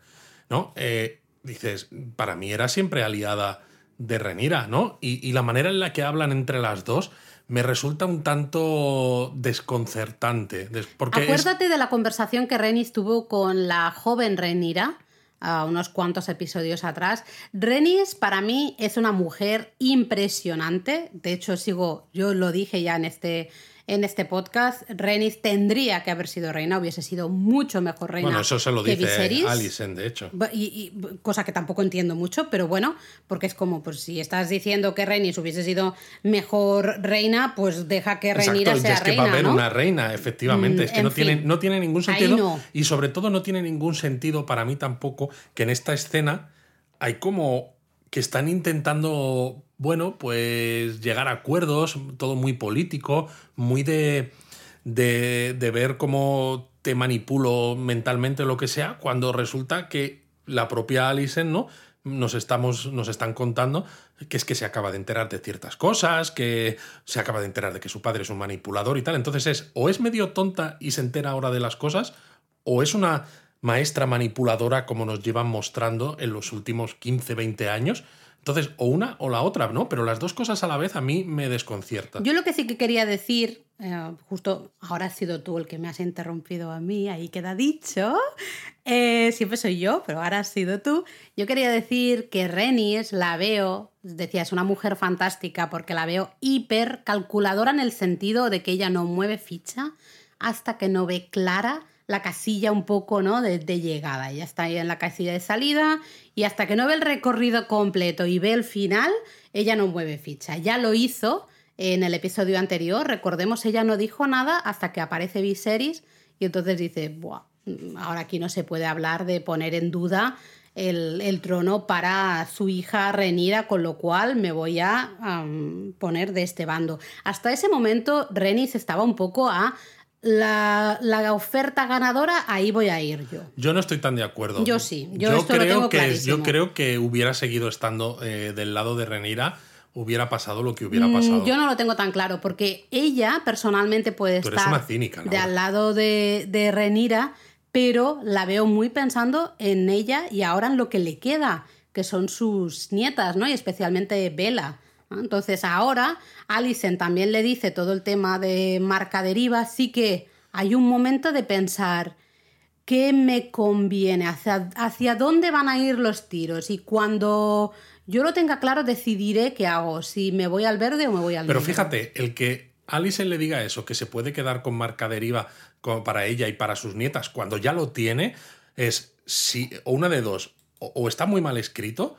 ¿No? Eh, dices, para mí era siempre aliada de Renira, ¿no? Y, y la manera en la que hablan entre las dos me resulta un tanto desconcertante. des- Porque es- Acuérdate de la conversación que Renis tuvo con la joven Renira a unos cuantos episodios atrás. Renis para mí es una mujer impresionante. De hecho, sigo, yo lo dije ya en este, en este podcast. Renis tendría que haber sido reina, hubiese sido mucho mejor reina. bueno, eso se lo que dice Viserys. Alison, de hecho. Y, y- cosa que tampoco entiendo mucho, pero bueno, porque es como, pues si estás diciendo que Renis hubiese sido mejor reina, pues deja que Renira Exacto, sea y es que reina, va a haber ¿no? una reina, efectivamente. Mm, es que no tiene, no tiene ningún sentido. no. Y sobre todo no tiene ningún sentido para mí tampoco que en esta escena hay como que están intentando, bueno, pues llegar a acuerdos, todo muy político, muy de, de, ver cómo te manipulo mentalmente o lo que sea, cuando resulta que la propia Alison, ¿no? Nos, estamos, nos están contando que es que se acaba de enterar de ciertas cosas, que se acaba de enterar de que su padre es un manipulador y tal. Entonces es, o es medio tonta y se entera ahora de las cosas, o es una maestra manipuladora como nos llevan mostrando en los últimos 15, 20 años. Entonces, o una o la otra, ¿no? Pero las dos cosas a la vez a mí me desconciertan. Yo lo que sí que quería decir, eh, justo ahora has sido tú el que me has interrumpido a mí, ahí queda dicho. Eh, siempre soy yo, pero ahora has sido tú. Yo quería decir que Renis la veo, decía, es una mujer fantástica porque la veo hiper calculadora en el sentido de que ella no mueve ficha hasta que no ve clara la casilla un poco ¿no? de, llegada. Ella está ahí en la casilla de salida y hasta que no ve el recorrido completo y ve el final, ella no mueve ficha. Ya lo hizo en el episodio anterior, recordemos, ella no dijo nada hasta que aparece Viserys y entonces dice, Buah, ahora aquí no se puede hablar de poner en duda el, el trono para su hija Renira, con lo cual me voy a poner de este bando. Hasta ese momento, Renis estaba un poco a la, la oferta ganadora, ahí voy a ir yo. Yo no estoy tan de acuerdo. Yo sí, yo esto lo creo tengo que clarísimo. yo creo que hubiera seguido estando eh, del lado de Renira, hubiera pasado lo que hubiera Mm, pasado. Yo no lo tengo tan claro, porque ella personalmente puede Tú eres estar una cínica, de al lado de, de Renira, pero la veo muy pensando en ella y ahora en lo que le queda, que son sus nietas, ¿no? Y especialmente Bella. Entonces ahora Alison también le dice todo el tema de marca deriva, sí que hay un momento de pensar qué me conviene, hacia, hacia dónde van a ir los tiros y cuando yo lo tenga claro decidiré qué hago, si me voy al verde o me voy al Pero negro. fíjate, el que Alison le diga eso, que se puede quedar con marca deriva como para ella y para sus nietas, cuando ya lo tiene, es si, o una de dos, o, o está muy mal escrito,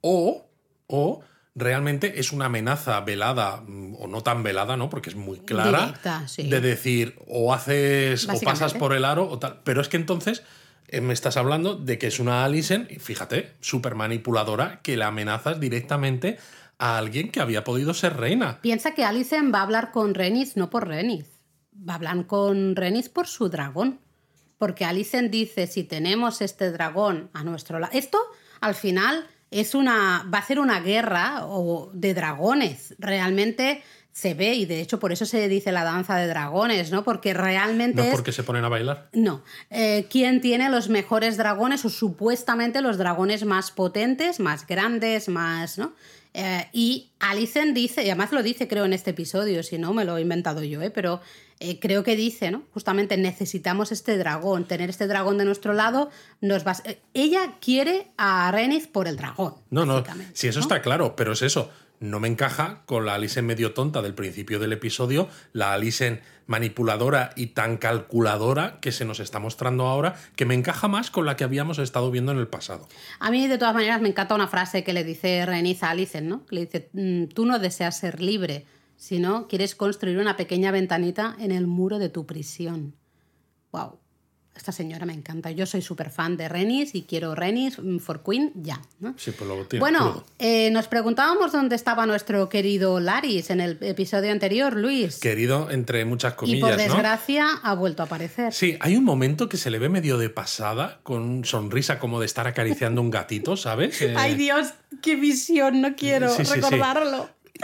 o, o realmente es una amenaza velada, mm, o no tan velada, ¿no? Porque es muy clara, Directa, sí. de decir, o haces, o pasas por el aro, o tal. Pero es que entonces eh, me estás hablando de que es una Alison, fíjate, súper manipuladora, que la amenazas directamente a alguien que había podido ser reina. Piensa que Alicent va a hablar con Renis no por Renis, va a hablar con Renis por su dragón. Porque Alicent dice, si tenemos este dragón a nuestro lado... Esto, al final, es una, va a ser una guerra o, de dragones. Realmente se ve, y de hecho por eso se dice la danza de dragones, ¿no? Porque realmente No es... porque se ponen a bailar. No. Eh, ¿Quién tiene los mejores dragones o supuestamente los dragones más potentes, más grandes, más. ¿no? Eh, y Alicent dice, y además lo dice creo en este episodio, si no me lo he inventado yo, ¿eh? pero eh, creo que dice, ¿no? Justamente necesitamos este dragón, tener este dragón de nuestro lado, nos va a- eh, Ella quiere a Renis por el dragón. No, no, si eso ¿no? está claro, pero es eso. No me encaja con la Alison medio tonta del principio del episodio, la Alison manipuladora y tan calculadora que se nos está mostrando ahora, que me encaja más con la que habíamos estado viendo en el pasado. A mí, de todas maneras, me encanta una frase que le dice Renis a Alicent, ¿no? Que le dice, "Mm, tú no deseas ser libre, sino quieres construir una pequeña ventanita en el muro de tu prisión. Wow. Esta señora me encanta. Yo soy súper fan de Renis y quiero Renis for Queen ya. ¿no? Sí, pues lo tiene Bueno, eh, nos preguntábamos dónde estaba nuestro querido Laris en el episodio anterior, Luis. Querido, entre muchas y comillas, por ¿no? desgracia ha vuelto a aparecer. Sí, hay un momento que se le ve medio de pasada, con sonrisa como de estar acariciando un gatito, ¿sabes? Eh, Ay Dios, qué visión, no quiero Sí, sí, sí.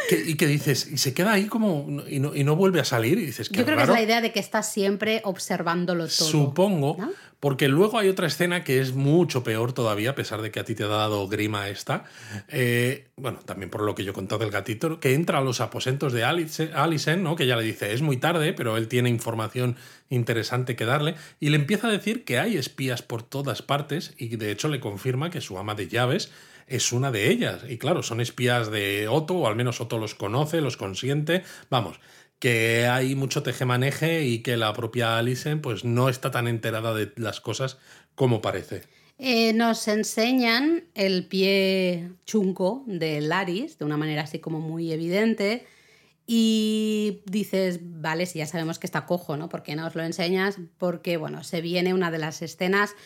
Que- y que dices, y se queda ahí como y no, y no vuelve a salir y dices, Yo creo raro. que es la idea de que estás siempre observándolo todo. Supongo, ¿no? Porque luego hay otra escena que es mucho peor todavía, a pesar de que a ti te ha dado grima esta. Eh, bueno, también por lo que yo he contado del gatito, que entra a los aposentos de Alison, ¿no? que ella le dice, es muy tarde, pero él tiene información interesante que darle, y le empieza a decir que hay espías por todas partes, y de hecho le confirma que su ama de llaves es una de ellas. Y claro, son espías de Otto, o al menos Otto los conoce, los consiente. Vamos, que hay mucho tejemaneje y que la propia Alison pues no está tan enterada de las cosas como parece. Eh, nos enseñan el pie chunco de Laris de una manera así como muy evidente. Y dices, vale, si ya sabemos que está cojo, ¿no? ¿Por qué no os lo enseñas? Porque, bueno, se viene una de las escenas,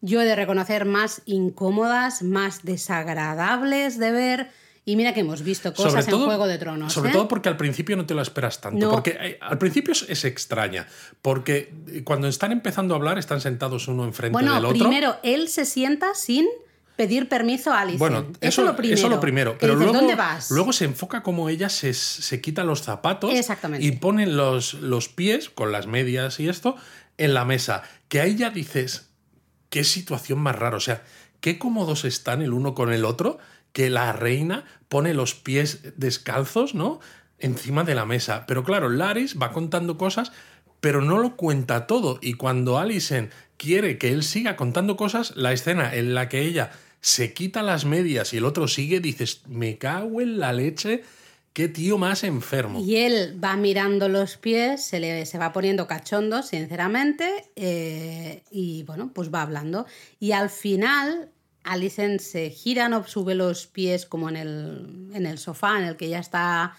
yo he de reconocer, más incómodas, más desagradables de ver. Y mira que hemos visto cosas en Juego de Tronos. Sobre ¿eh? todo porque al principio no te lo esperas tanto. No. Porque eh, al principio es, extraña. Porque eh, cuando están empezando a hablar, están sentados uno enfrente Bueno, del otro. primero, él se sienta sin pedir permiso a Alison. Bueno, eso, lo primero. eso lo primero. Pero dices, luego, ¿dónde vas? luego se enfoca como ella se, se quita los zapatos Exactamente. y pone los, los pies con las medias y esto en la mesa. Que ahí ya dices, qué situación más rara. O sea, qué cómodos están el uno con el otro que la reina pone los pies descalzos, ¿no? Encima de la mesa. Pero claro, Laris va contando cosas, pero no lo cuenta todo. Y cuando Alison quiere que él siga contando cosas, la escena en la que ella se quita las medias y el otro sigue, dices, me cago en la leche, qué tío más enfermo. Y él va mirando los pies, se, le, se va poniendo cachondo, sinceramente, eh, y bueno, pues va hablando. Y al final, Alicent se gira, no sube los pies como en el, en el sofá en el que ya está,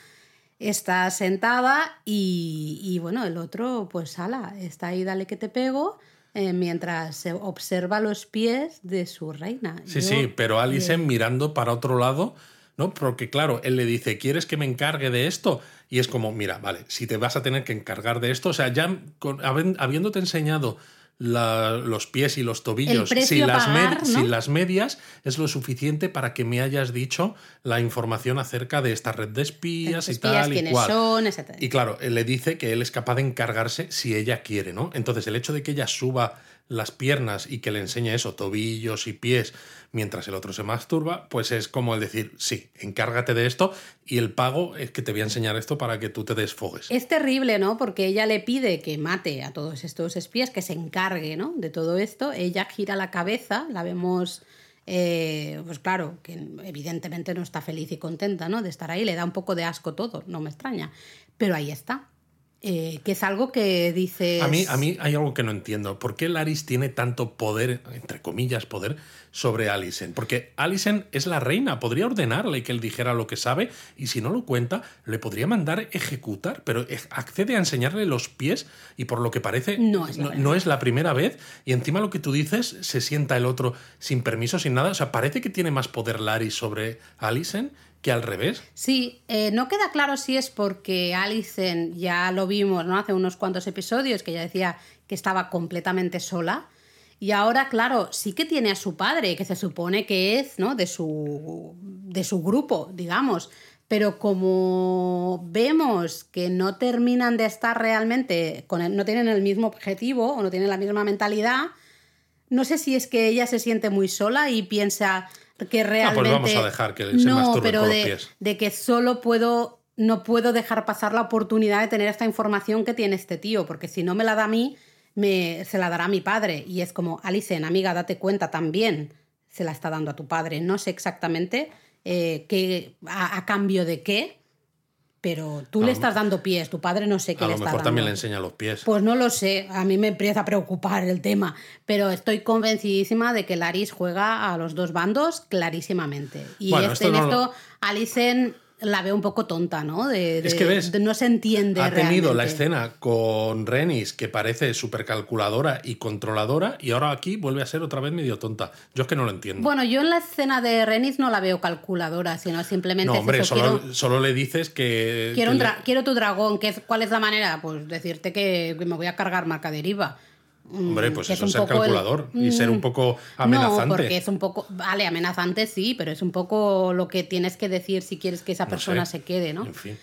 está sentada, y, y bueno, el otro, pues ala, está ahí, dale que te pego. eh, mientras se observa los pies de su reina. Sí, Yo- sí, pero Alison eh, mirando para otro lado, ¿no? Porque claro, él le dice, ¿quieres que me encargue de esto? Y es como, mira, vale, si te vas a tener que encargar de esto, o sea, ya con- habiéndote enseñado la- los pies y los tobillos sin las, med- pagar, ¿no? sin las medias, es lo suficiente para que me hayas dicho la información acerca de esta red de espías, y tal y cual. son, etc. Y claro, él le dice que él es capaz de encargarse si ella quiere, ¿no? Entonces, el hecho de que ella suba las piernas y que le enseñe eso, tobillos y pies, mientras el otro se masturba, pues es como el decir, sí, encárgate de esto y el pago es que te voy a enseñar esto para que tú te desfogues. Es terrible, ¿no? Porque ella le pide que mate a todos estos espías, que se encargue, ¿no? De todo esto. Ella gira la cabeza, la vemos, eh, pues claro, que evidentemente no está feliz y contenta, ¿no? De estar ahí, le da un poco de asco todo, no me extraña. Pero ahí está. Eh, que es algo que dices... A mí, a mí hay algo que no entiendo. ¿Por qué Laris tiene tanto poder, entre comillas, poder, sobre Alicent? Porque Alicent es la reina, podría ordenarle que él dijera lo que sabe y si no lo cuenta, le podría mandar ejecutar, pero accede a enseñarle los pies y por lo que parece No es la no, primera no es la primera vez y encima lo que tú dices, se sienta el otro sin permiso, sin nada. O sea, parece que tiene más poder Laris sobre Alicent que al revés. Sí, eh, no queda claro si es porque Alicent, ya lo vimos ¿no? hace unos cuantos episodios, que ya decía que estaba completamente sola. Y ahora, claro, sí que tiene a su padre, que se supone que es ¿no? de, su, de su grupo, digamos. Pero como vemos que no terminan de estar realmente, con no tienen el mismo objetivo o no tienen la misma mentalidad, no sé si es que ella se siente muy sola y piensa que realmente... vamos a dejar que se no, masturbe pero con los de, pies. de que solo puedo, no puedo dejar pasar la oportunidad de tener esta información que tiene este tío, porque si no me la da a mí, me, se la dará a mi padre. Y es como, Alicen, amiga, date cuenta también, se la está dando a tu padre. No sé exactamente eh, qué, a, a cambio de qué, pero tú le estás dando pies, tu padre no sé qué A le lo está mejor dando. también le enseña los pies. Pues no lo sé, a mí me empieza a preocupar el tema, pero estoy convencidísima de que Laris juega a los dos bandos clarísimamente. Y Bueno, este, esto en lo- esto, Alicen la ve un poco tonta, ¿no? De, Es que ves, de no se entiende ha tenido la escena con Renis que parece súper calculadora y controladora y ahora aquí vuelve a ser otra vez medio tonta. Yo es que no lo entiendo. Bueno, yo en la escena de Renis no la veo calculadora, sino simplemente no, es hombre, eso, solo, quiero- solo le dices que... Quiero, que un le- dra- quiero tu dragón. ¿Qué es- ¿Cuál es la manera? Pues decirte que me voy a cargar marca deriva. Hombre, pues eso es ser el- calculador y ser un poco amenazante. No, porque es un poco, vale, amenazante sí, pero es un poco lo que tienes que decir si quieres que esa No persona sé. se quede, ¿no? En fin.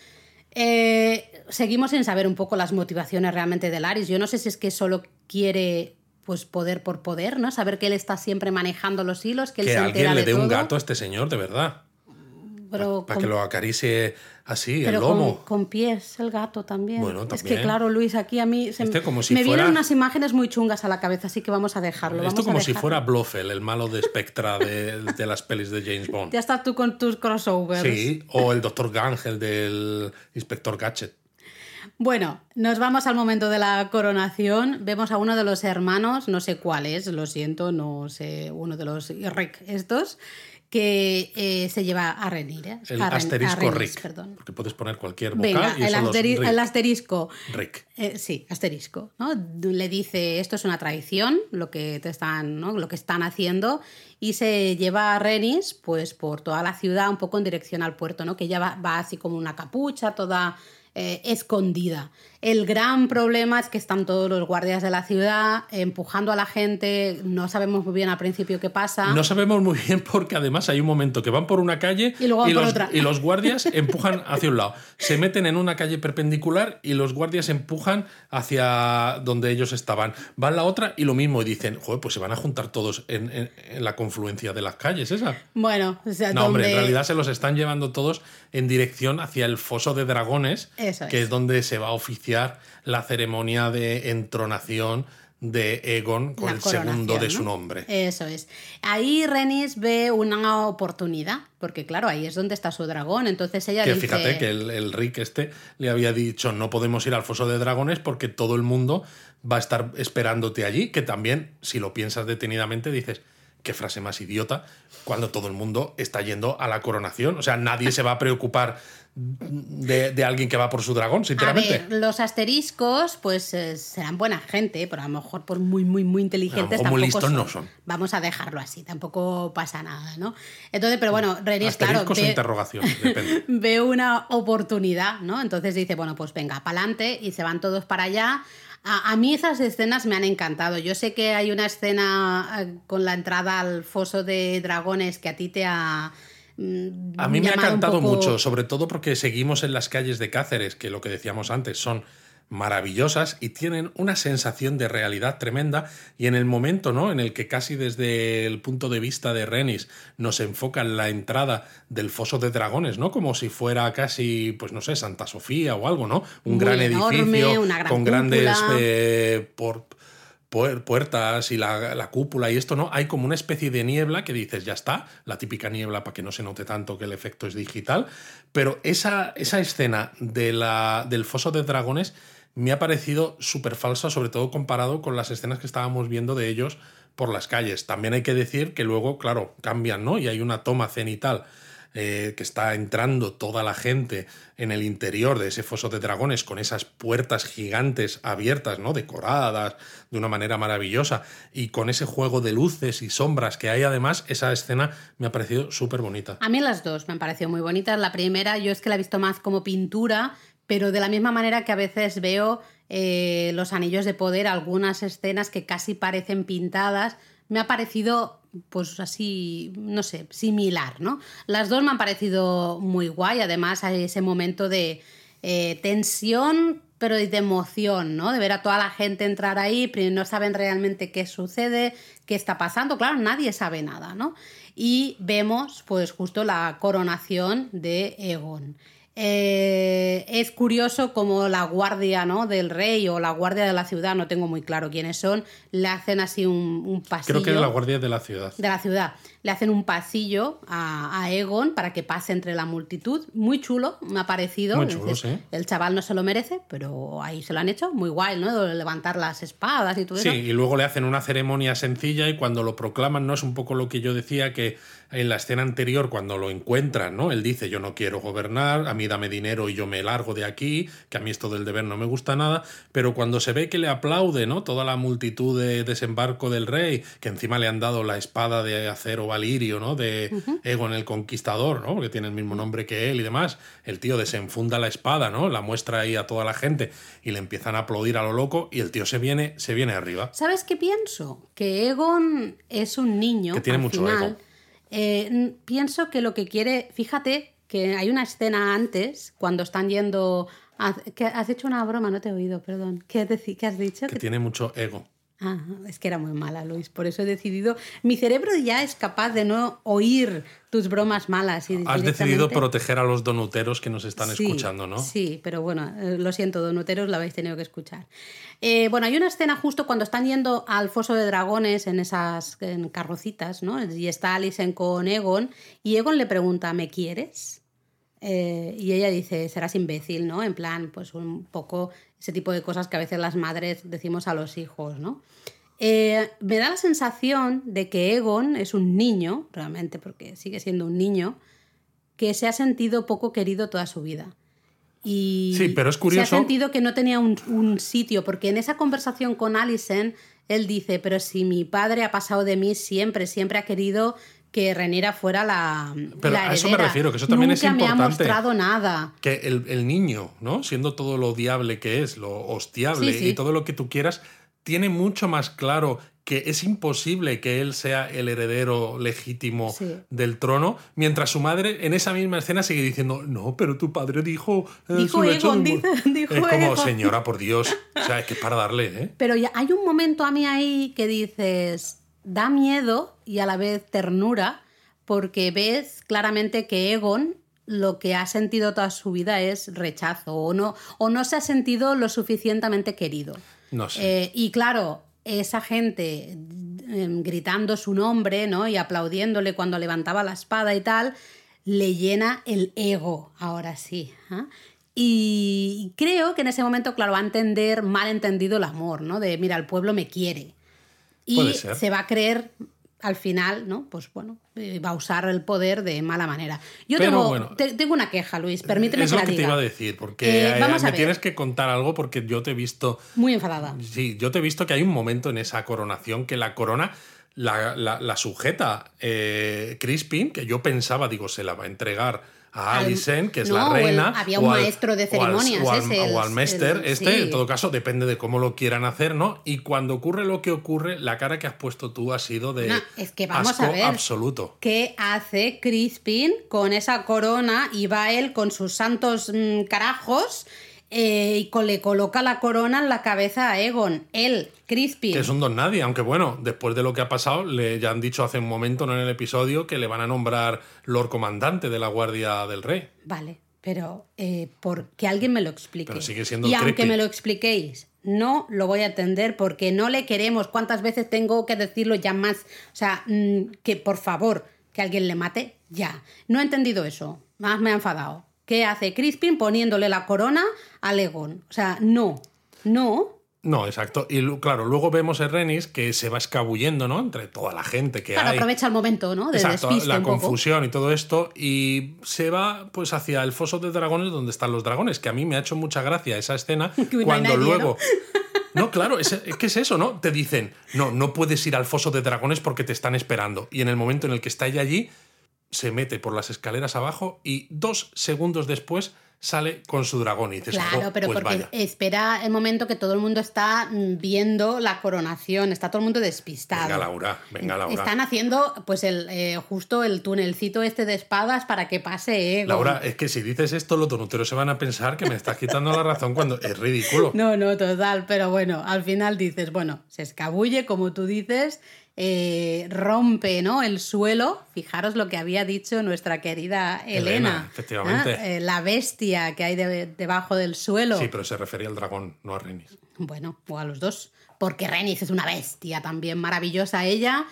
Eh, seguimos sin saber un poco las motivaciones realmente de Laris. Yo no sé si es que solo quiere pues poder por poder, ¿no? Saber que él está siempre manejando los hilos, que él Que se alguien entera le dé un gato a este señor, de verdad. pero Para con- que lo acaricie así, el pero lomo. con, con pies, el gato también. Bueno, Es también. que claro, Luis, aquí a mí se Este como si me fuera- vienen unas imágenes muy chungas a la cabeza, así que vamos a dejarlo. Esto vamos a como si dejarlo. fuera Blofeld, el malo de Spectra de, de las pelis de James Bond. Ya estás tú con tus crossovers. Sí, o el Dr. Gangel del Inspector Gadget. Bueno, nos vamos al momento de la coronación. Vemos a uno de los hermanos, no sé cuál es, lo siento, no sé, uno de los Rick estos, que eh, se lleva a Renir. ¿eh? El A Ren- a asterisco Renis, Rick. perdón. Porque puedes poner cualquier vocal Venga, y el, asteri- Rick. el asterisco. Rick. Eh, sí, asterisco, ¿no? Le dice esto es una traición, lo que te están, ¿no? lo que están haciendo, y se lleva a Renis, pues, por toda la ciudad, un poco en dirección al puerto, ¿no? Que ella va, va así como una capucha, toda eh, escondida. El gran problema es que están todos los guardias de la ciudad empujando a la gente, no sabemos muy bien al principio qué pasa. No sabemos muy bien porque además hay un momento que van por una calle Y luego por los, otra. y los guardias empujan hacia un lado. Se meten en una calle perpendicular y los guardias empujan hacia donde ellos estaban. Van la otra y lo mismo y dicen, joder, pues se van a juntar todos en, en- en la confluencia de las calles esa. Bueno, o sea, No, hombre, en realidad se los están llevando todos en dirección hacia el foso de dragones, Eso que es. es donde se va a oficiar la ceremonia de entronación de Egon con la el segundo de su ¿no? nombre. Eso es. Ahí Renis ve una oportunidad, porque claro, ahí es donde está su dragón. Entonces ella Que dice. fíjate que el, el Rick este le había dicho no podemos ir al foso de dragones porque todo el mundo va a estar esperándote allí, que también, si lo piensas detenidamente, dices, qué frase más idiota, cuando todo el mundo está yendo a la coronación. O sea, nadie se va a preocupar de, de alguien que va por su dragón, A sinceramente. ver, los asteriscos, pues eh, serán buena gente, pero a lo mejor por muy, muy, muy inteligentes. Tampoco listos no son. Vamos a dejarlo así, tampoco pasa nada, ¿no? Entonces, pero bueno, Renis, claro, ve- interrogación, depende. ve una oportunidad, ¿no? Entonces dice, bueno, pues venga, pa'lante y se van todos para allá. A, a mí esas escenas me han encantado. Yo sé que hay una escena eh, con la entrada al foso de dragones que a ti te ha... mm, A mí me ha poco- mucho, sobre todo porque seguimos en las calles de Cáceres, que lo que decíamos antes son maravillosas y tienen una sensación de realidad tremenda y en el momento ¿no? en el que casi desde el punto de vista de Renis nos enfocan la entrada del foso de dragones, ¿no? Como si fuera casi, pues no sé, Santa Sofía o algo, ¿no? Un Muy gran enorme, edificio una gran con grandes eh, por- puertas y la, la cúpula y esto, ¿no? Hay como una especie de niebla que dices, ya está, la típica niebla para que no se note tanto que el efecto es digital, pero esa, esa escena de la, del foso de dragones me ha parecido súper falsa, sobre todo comparado con las escenas que estábamos viendo de ellos por las calles. También hay que decir que luego, claro, cambian, ¿no? Y hay una toma cenital eh, que está entrando toda la gente en el interior de ese foso de dragones con esas puertas gigantes abiertas, ¿no? Decoradas de una manera maravillosa y con ese juego de luces y sombras que hay además, esa escena me ha parecido súper bonita. A mí las dos me han parecido muy bonitas. La primera, yo es que la he visto más como pintura, pero de la misma manera que a veces veo eh, los anillos de poder, algunas escenas que casi parecen pintadas, me ha parecido, pues así, no sé, similar, ¿no? Las dos me han parecido muy guay, además hay ese momento de eh, tensión, pero de emoción, ¿no? De ver a toda la gente entrar ahí, no saben realmente qué sucede, qué está pasando, claro, nadie sabe nada, ¿no? Y vemos, pues, justo la coronación de Egon. Eh, es curioso como la guardia ¿no? del rey o la guardia de la ciudad, no tengo muy claro quiénes son, le hacen así un, un pasillo Creo que es la guardia de la ciudad. de la ciudad. Le hacen un pasillo a, a Egon para que pase entre la multitud. Muy chulo, me ha parecido. Muy chulo, Dices, sí. El chaval no se lo merece, pero ahí se lo han hecho. Muy guay, ¿no? Levantar las espadas y todo Sí, eso. y luego le hacen una ceremonia sencilla y cuando lo proclaman, ¿no? Es un poco lo que yo decía que en la escena anterior, cuando lo encuentran, ¿no? Él dice, yo no quiero gobernar, a mí dame dinero y yo me largo de aquí, que a mí esto del deber no me gusta nada, pero cuando se ve que le aplaude, ¿no? Toda la multitud de desembarco del rey, que encima le han dado la espada de acero Valirio, ¿no? De Egon el Conquistador, ¿no? Porque tiene el mismo nombre que él y demás. El tío desenfunda la espada, ¿no? La muestra ahí a toda la gente y le empiezan a aplaudir a lo loco y el tío se viene, se viene arriba. ¿Sabes qué pienso? Que Egon es un niño. Que tiene al mucho final. ego. Eh, pienso que lo que quiere. Fíjate que hay una escena antes, cuando están yendo. a- que has hecho una broma, no te he oído, perdón. ¿Qué has, deci- qué has dicho? Que Que- tiene mucho ego. Ah, es que era muy mala, Luis. Por eso he decidido. Mi cerebro ya es capaz de no oír tus bromas malas. Y Has decidido proteger a los donuteros que nos están Sí, escuchando, ¿no? Sí, pero bueno, eh, lo siento, donuteros, lo habéis tenido que escuchar. Eh, bueno, hay una escena justo cuando están yendo al foso de dragones en esas en carrocitas, ¿no? Y está Alison con Egon, y Egon le pregunta, ¿me quieres? Eh, y ella dice, serás imbécil, ¿no? En plan, pues un poco ese tipo de cosas que a veces las madres decimos a los hijos, ¿no? Eh, me da la sensación de que Egon es un niño, realmente, porque sigue siendo un niño, que se ha sentido poco querido toda su vida. Y Sí, pero es Se curioso- ha sentido que no tenía un, un sitio, porque en esa conversación con Alison, él dice, pero si mi padre ha pasado de mí siempre, siempre ha querido que Renira fuera la Pero la a eso me refiero, que eso también es Nunca me ha importante. mostrado nada. Que el, el niño, ¿no? Siendo todo lo diable que es, lo hostiable Sí, sí. y todo lo que tú quieras, tiene mucho más claro que es imposible que él sea el heredero legítimo Sí. del trono, mientras su madre en esa misma escena sigue diciendo, no, pero tu padre dijo... eh, Dijo Egon, de mu-". dice- dijo Es como, Egon. señora, por Dios. O sea, es que es para darle, ¿eh? Pero ya hay un momento a mí ahí que dices, da miedo y a la vez ternura, porque ves claramente que Egon lo que ha sentido toda su vida es rechazo o no, o no se ha sentido lo suficientemente querido. No sé. Eh, y claro, esa gente em, gritando su nombre ¿no? y aplaudiéndole cuando levantaba la espada y tal, le llena el ego, ahora sí. ¿ah? Y creo que en ese momento, claro, va a entender mal entendido el amor, ¿no? De, mira, el pueblo me quiere. Y se va a creer al final, ¿no? Pues bueno, eh, va a usar el poder de mala manera. Yo Pero tengo, bueno, te- tengo una queja, Luis, permíteme es que lo la que te diga. iba a decir, porque Eh, eh, a me ver. tienes que contar algo porque yo te he visto Muy enfadada. Sí, yo te he visto que hay un momento en esa coronación que la corona la, la- la sujeta eh, Crispin, que yo pensaba, digo, se la va a entregar a Al- Alicent, que es no, la o el- reina. había o un al- maestro de o al- ceremonias, O al, o al Mester, el- este, sí. en todo caso, depende de cómo lo quieran hacer, ¿no? Y cuando ocurre lo que ocurre, la cara que has puesto tú ha sido de No, es que vamos asco a ver. absoluto. ¿Qué hace Crispin con esa corona? Y va él con sus santos mm, carajos eh, y le coloca la corona en la cabeza a Egon. Él, Crispin. Que es un don nadie, aunque bueno, después de lo que ha pasado, le ya han dicho hace un momento, ¿no? En el episodio, que le van a nombrar Lord Comandante de la Guardia del Rey. Vale, pero eh, por que alguien me lo explique. Pero sigue siendo y aunque me lo expliquéis, no lo voy a entender porque no le queremos. ¿Cuántas veces tengo que decirlo ya más? O sea, mm, que por favor, que alguien le mate ya. No he entendido eso. Más me ha enfadado. ¿Qué hace Crispin poniéndole la corona a Legon? O sea, no, no. No, exacto. Y claro, luego vemos a Renis que se va escabullendo, ¿no? Entre toda la gente que Claro, hay. aprovecha el momento, ¿no? De Exacto, la poco. confusión y todo esto. Y se va pues hacia el foso de dragones donde están los dragones, que a mí me ha hecho mucha gracia esa escena Que no cuando nadie, luego. ¿no? claro, es, es que es eso, ¿no? Te dicen, no, no puedes ir al foso de dragones porque te están esperando. Y en el momento en el que está ella allí, se mete por las escaleras abajo y dos segundos después sale con su dragón y dices, Claro, "Jo, pero pues porque vaya". espera el momento que todo el mundo está mm, viendo la coronación, está todo el mundo despistado. Venga, Laura, venga, Laura. Están haciendo, pues, el, eh, justo el tunelcito este de espadas para que pase Egon. Laura, es que si dices esto, los donuteros se van a pensar que me estás quitando la razón cuando es ridículo. No, no, total, pero bueno, al final dices, bueno, se escabulle, como tú dices, eh, rompe ¿no? el suelo. Fijaros lo que había dicho nuestra querida Elena. Elena, efectivamente. ¿ah? Eh, la bestia que hay de- debajo del suelo. Sí, pero se refería al dragón, no a Renis. Bueno, o a los dos. Porque Renis es una bestia también maravillosa ella.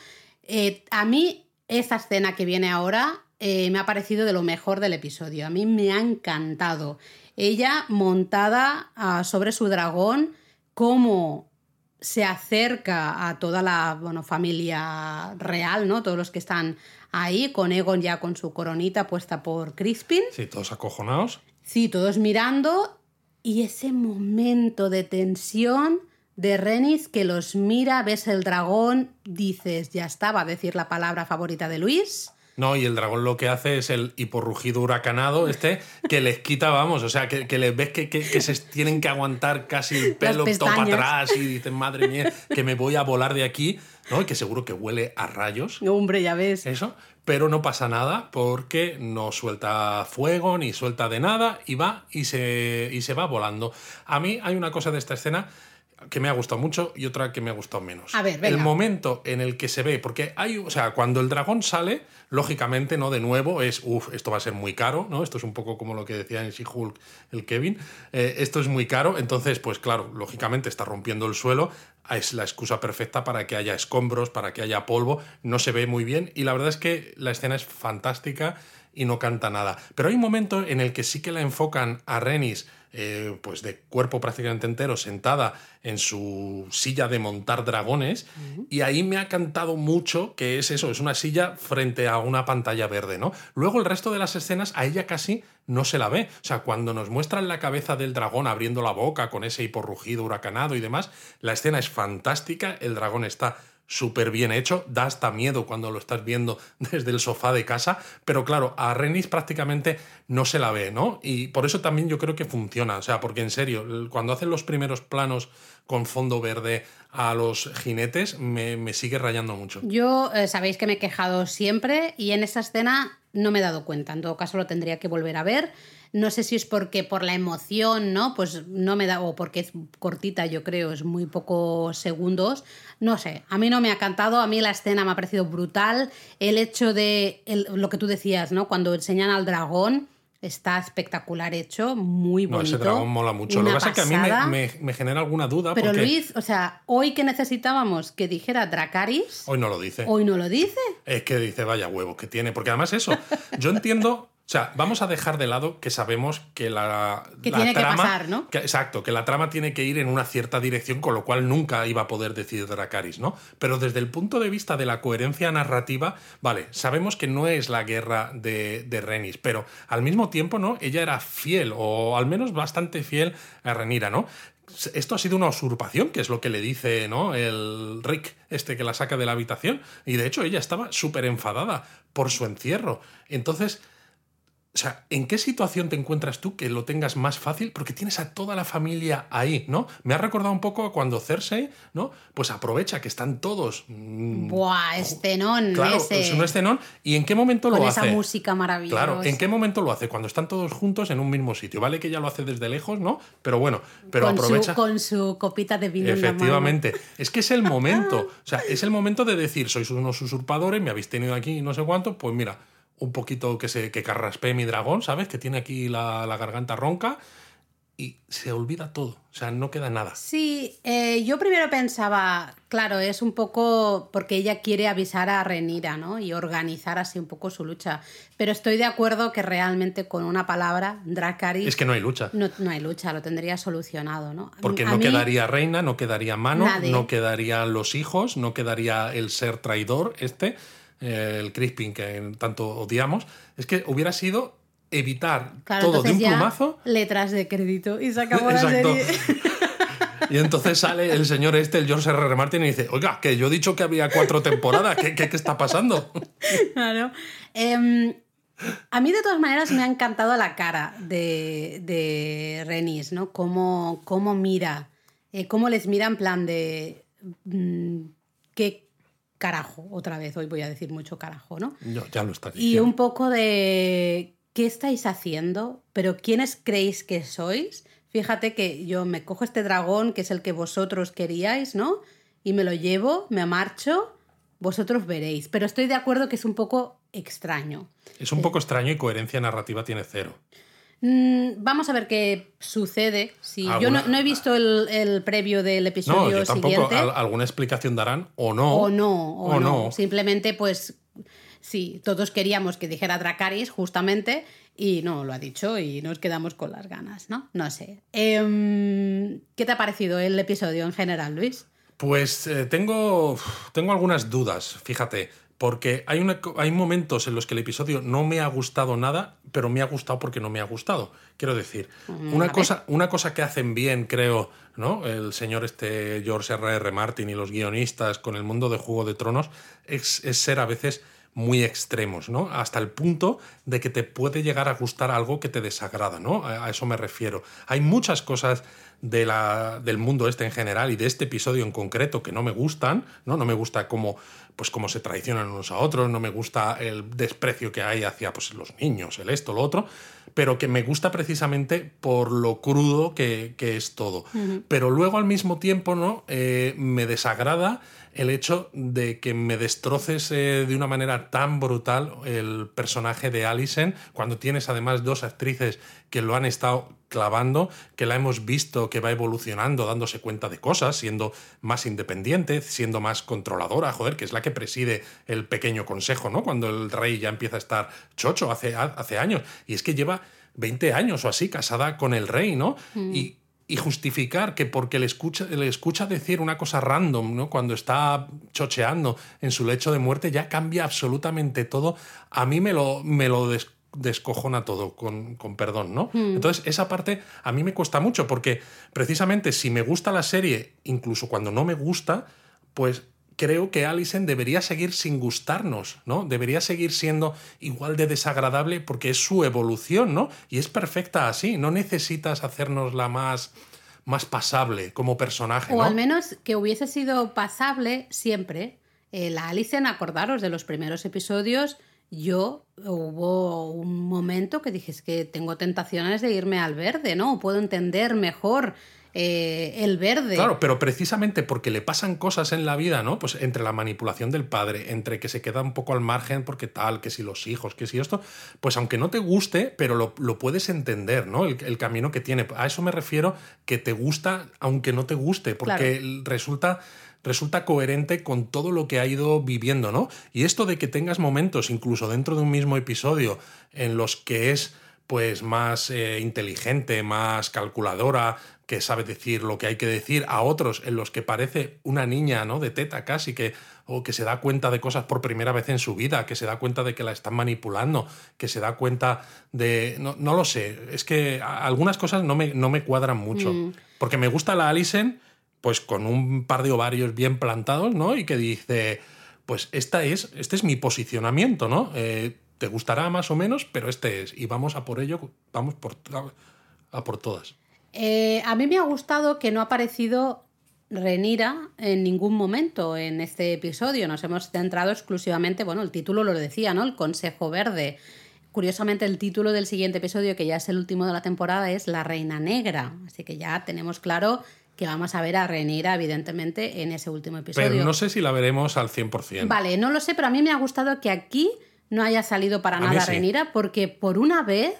Eh, a mí, esta escena que viene ahora me ha parecido de lo mejor del episodio. A mí me ha encantado. Ella montada ah, sobre su dragón, cómo se acerca a toda la bueno, familia real, ¿no? Todos los que están ahí, con Egon ya con su coronita puesta por Crispin. Sí, todos acojonados. Sí, todos mirando y ese momento de tensión de Renis que los mira, ves el dragón, dices, ya está, va a decir la palabra favorita de Luis. No, y el dragón lo que hace es el hiporrugido huracanado, este, que les quita, vamos, o sea, que, que les ves que, que, que se tienen que aguantar casi el pelo todo para atrás y dicen, madre mía, que me voy a volar de aquí, ¿no? Y que seguro que huele a rayos. Hombre, ya ves. Eso, pero no pasa nada porque no suelta fuego ni suelta de nada y va y se, y se va volando. A mí hay una cosa de esta escena que me ha gustado mucho y otra que me ha gustado menos. A ver, venga. El momento en el que se ve, porque hay, o sea, cuando el dragón sale, lógicamente, ¿no? De nuevo, es, uff, esto va a ser muy caro, ¿no? Esto es un poco como lo que decía en She-Hulk el Kevin. Eh, esto es muy caro, entonces, pues claro, lógicamente está rompiendo el suelo. Es la excusa perfecta para que haya escombros, para que haya polvo. No se ve muy bien y la verdad es que la escena es fantástica y no canta nada. Pero hay un momento en el que sí que la enfocan a Renis eh, pues de cuerpo prácticamente entero, sentada en su silla de montar dragones, y ahí me ha cantado mucho que es eso, es una silla frente a una pantalla verde, ¿no? Luego el resto de las escenas a ella casi no se la ve. O sea, cuando nos muestran la cabeza del dragón abriendo la boca con ese hiporrugido huracanado y demás, la escena es fantástica, el dragón está súper bien hecho, da hasta miedo cuando lo estás viendo desde el sofá de casa, pero claro, a Renis prácticamente no se la ve, ¿no? Y por eso también yo creo que funciona, o sea, porque en serio, cuando hacen los primeros planos con fondo verde a los jinetes, me, sigue rayando mucho. Yo eh, sabéis que me he quejado siempre y en esa escena no me he dado cuenta, en todo caso lo tendría que volver a ver. No sé si es porque por la emoción, ¿no? Pues no me da, o porque es cortita, yo creo, es muy pocos segundos. No sé, a mí no me ha cantado, a mí la escena me ha parecido brutal. El hecho de lo que tú decías, ¿no? Cuando enseñan al dragón, Está espectacular hecho, muy bonito. No, ese dragón mola mucho. Lo que pasa es que a mí me, genera alguna duda. Pero Luis, o sea, hoy que necesitábamos que dijera Dracaris. Hoy no lo dice. Hoy no lo dice. Es que dice, vaya huevo que tiene. Porque además eso, yo entiendo sea, vamos a dejar de lado que sabemos que la, que tiene trama, que pasar, ¿no? exacto, que la trama tiene que ir en una cierta dirección, con lo cual nunca iba a poder decir Dracaris, ¿no? Pero desde el punto de vista de la coherencia narrativa, vale, sabemos que no es la guerra de, de Renis, pero al mismo tiempo, ¿no? Ella era fiel, o al menos bastante fiel a Renira, ¿no? esto ha sido una usurpación, que es lo que le dice ¿no? el Rick, este que la saca de la habitación. Y de hecho ella estaba súper enfadada por su encierro. Entonces, o sea, ¿en qué situación te encuentras tú que lo tengas más fácil? Porque tienes a toda la familia ahí, ¿no? Me ha recordado un poco a cuando Cersei, ¿no? Pues aprovecha que están todos. Mmm, Buah, escenón. Claro, ese. es un escenón. ¿Y en qué momento Con lo esa hace? música maravillosa. Claro, ¿en qué momento lo hace? Cuando están todos juntos en un mismo sitio. Vale que ya lo hace desde lejos, ¿no? Pero bueno, pero con aprovecha. Su, con su copita de vino. Efectivamente. En la mano. Es que es el momento. O sea, es el momento de decir, sois unos usurpadores, me habéis tenido aquí no sé cuánto, pues mira un poquito que se que carraspee mi dragón, ¿sabes? Que tiene aquí la, la, garganta ronca y se olvida todo, o sea, no queda nada. Sí, eh, yo primero pensaba, claro, es un poco porque ella quiere avisar a Renira, ¿no? Y organizar así un poco su lucha. Pero estoy de acuerdo que realmente con una palabra, Dracarys... Es que no hay lucha. No, no hay lucha, lo tendría solucionado, ¿no? Porque no quedaría reina, no quedaría mano, nadie. no quedarían los hijos, no quedaría el ser traidor este el Crispin que tanto odiamos, es que hubiera sido evitar claro, todo de un plumazo. Letras de crédito y se acabó la serie. Y entonces sale el señor este, el George R. R. Martin, y dice, oiga, que yo he dicho que había cuatro temporadas, ¿qué, qué, qué está pasando? Claro. Eh, a mí de todas maneras me ha encantado la cara de, de Renis, ¿no? Cómo, cómo mira, eh, cómo les mira en plan de... Mmm, ¿qué, carajo, otra vez, hoy voy a decir mucho carajo, ¿no? No, ya lo está diciendo. Y un poco de qué estáis haciendo, pero quiénes creéis que sois. Fíjate que yo me cojo este dragón, que es el que vosotros queríais, ¿no? Y me lo llevo, me marcho, vosotros veréis. Pero estoy de acuerdo que es un poco extraño. Es un poco extraño y coherencia narrativa tiene cero. Mm, vamos a ver qué sucede. Si yo no, no, he visto el, el, previo del episodio no, yo tampoco. siguiente. Al, alguna explicación darán o no. O no, o, o no. no. Simplemente, pues, sí, todos queríamos que dijera Dracaris, justamente, y no lo ha dicho y nos quedamos con las ganas, ¿no? No sé. Eh, ¿Qué te ha parecido el episodio en general, Luis? Pues eh, tengo, tengo algunas dudas, fíjate Porque hay, una, hay momentos en los que el episodio no me ha gustado nada, pero me ha gustado porque no me ha gustado. Quiero decir, Mm, una cosa, una cosa que hacen bien, creo, ¿no? El señor este George R. R. Martin y los guionistas con el mundo de Juego de Tronos es, es ser a veces muy extremos, ¿no? Hasta el punto de que te puede llegar a gustar algo que te desagrada, ¿no? A, a eso me refiero. Hay muchas cosas de la, del mundo este en general y de este episodio en concreto que no me gustan, ¿no? No me gusta cómo, pues, cómo se traicionan unos a otros, no me gusta el desprecio que hay hacia pues, los niños, el esto, lo otro, pero que me gusta precisamente por lo crudo que, que es todo. Pero luego al mismo tiempo, ¿no? Eh, me desagrada el hecho de que me destroces eh, de una manera tan brutal el personaje de Allison, cuando tienes además dos actrices que lo han estado clavando, que la hemos visto que va evolucionando, dándose cuenta de cosas, siendo más independiente, siendo más controladora, joder, que es la que preside el pequeño consejo, ¿no? Cuando el rey ya empieza a estar chocho hace, hace años. Y es que lleva 20 años o así casada con el rey, ¿no? Y, y justificar que porque le escucha, le escucha decir una cosa random, ¿no? Cuando está chocheando en su lecho de muerte, ya cambia absolutamente todo. A mí me lo, me lo des- descojona todo, con, con perdón, ¿no? Entonces, esa parte a mí me cuesta mucho, porque precisamente si me gusta la serie, incluso cuando no me gusta, pues creo que Allison debería seguir sin gustarnos, ¿no? Debería seguir siendo igual de desagradable porque es su evolución, ¿no? Y es perfecta así, no necesitas hacernosla más, más pasable como personaje, O al menos que hubiese sido pasable siempre. Eh, la Alicen, acordaros de los primeros episodios, yo hubo un momento que dije, es que tengo tentaciones de irme al verde, ¿no? Puedo entender mejor eh, el verde. Claro, pero precisamente porque le pasan cosas en la vida, ¿no? Pues entre la manipulación del padre, entre que se queda un poco al margen porque tal, que si los hijos, que si esto, pues aunque no te guste, pero lo, lo puedes entender, ¿no? El, el camino que tiene. A eso me refiero que te gusta aunque no te guste, porque resulta resulta coherente con todo lo que ha ido viviendo, ¿no? Y esto de que tengas momentos, incluso dentro de un mismo episodio, en los que es pues más eh, inteligente, más calculadora, que sabe decir lo que hay que decir, a otros en los que parece una niña, ¿no? De teta casi, que, o que se da cuenta de cosas por primera vez en su vida, que se da cuenta de que la están manipulando, que se da cuenta de... No, no lo sé, es que algunas cosas no me, no me cuadran mucho. Porque me gusta la Alison, pues con un par de ovarios bien plantados, ¿no? Y que dice, pues esta es, este es mi posicionamiento, ¿no? Eh, te gustará más o menos, pero este es. Y vamos a por ello, vamos por, a por todas. Eh, a mí me ha gustado que no ha aparecido Renira en ningún momento en este episodio. Nos hemos centrado exclusivamente, bueno, el título lo decía, ¿no? El Consejo Verde. Curiosamente, el título del siguiente episodio, que ya es el último de la temporada, es La Reina Negra. Así que ya tenemos claro que vamos a ver a Renira, evidentemente, en ese último episodio. Pero no sé si la veremos al 100%. Vale, no lo sé, pero a mí me ha gustado que aquí no haya salido para A nada sí. Renira, porque por una vez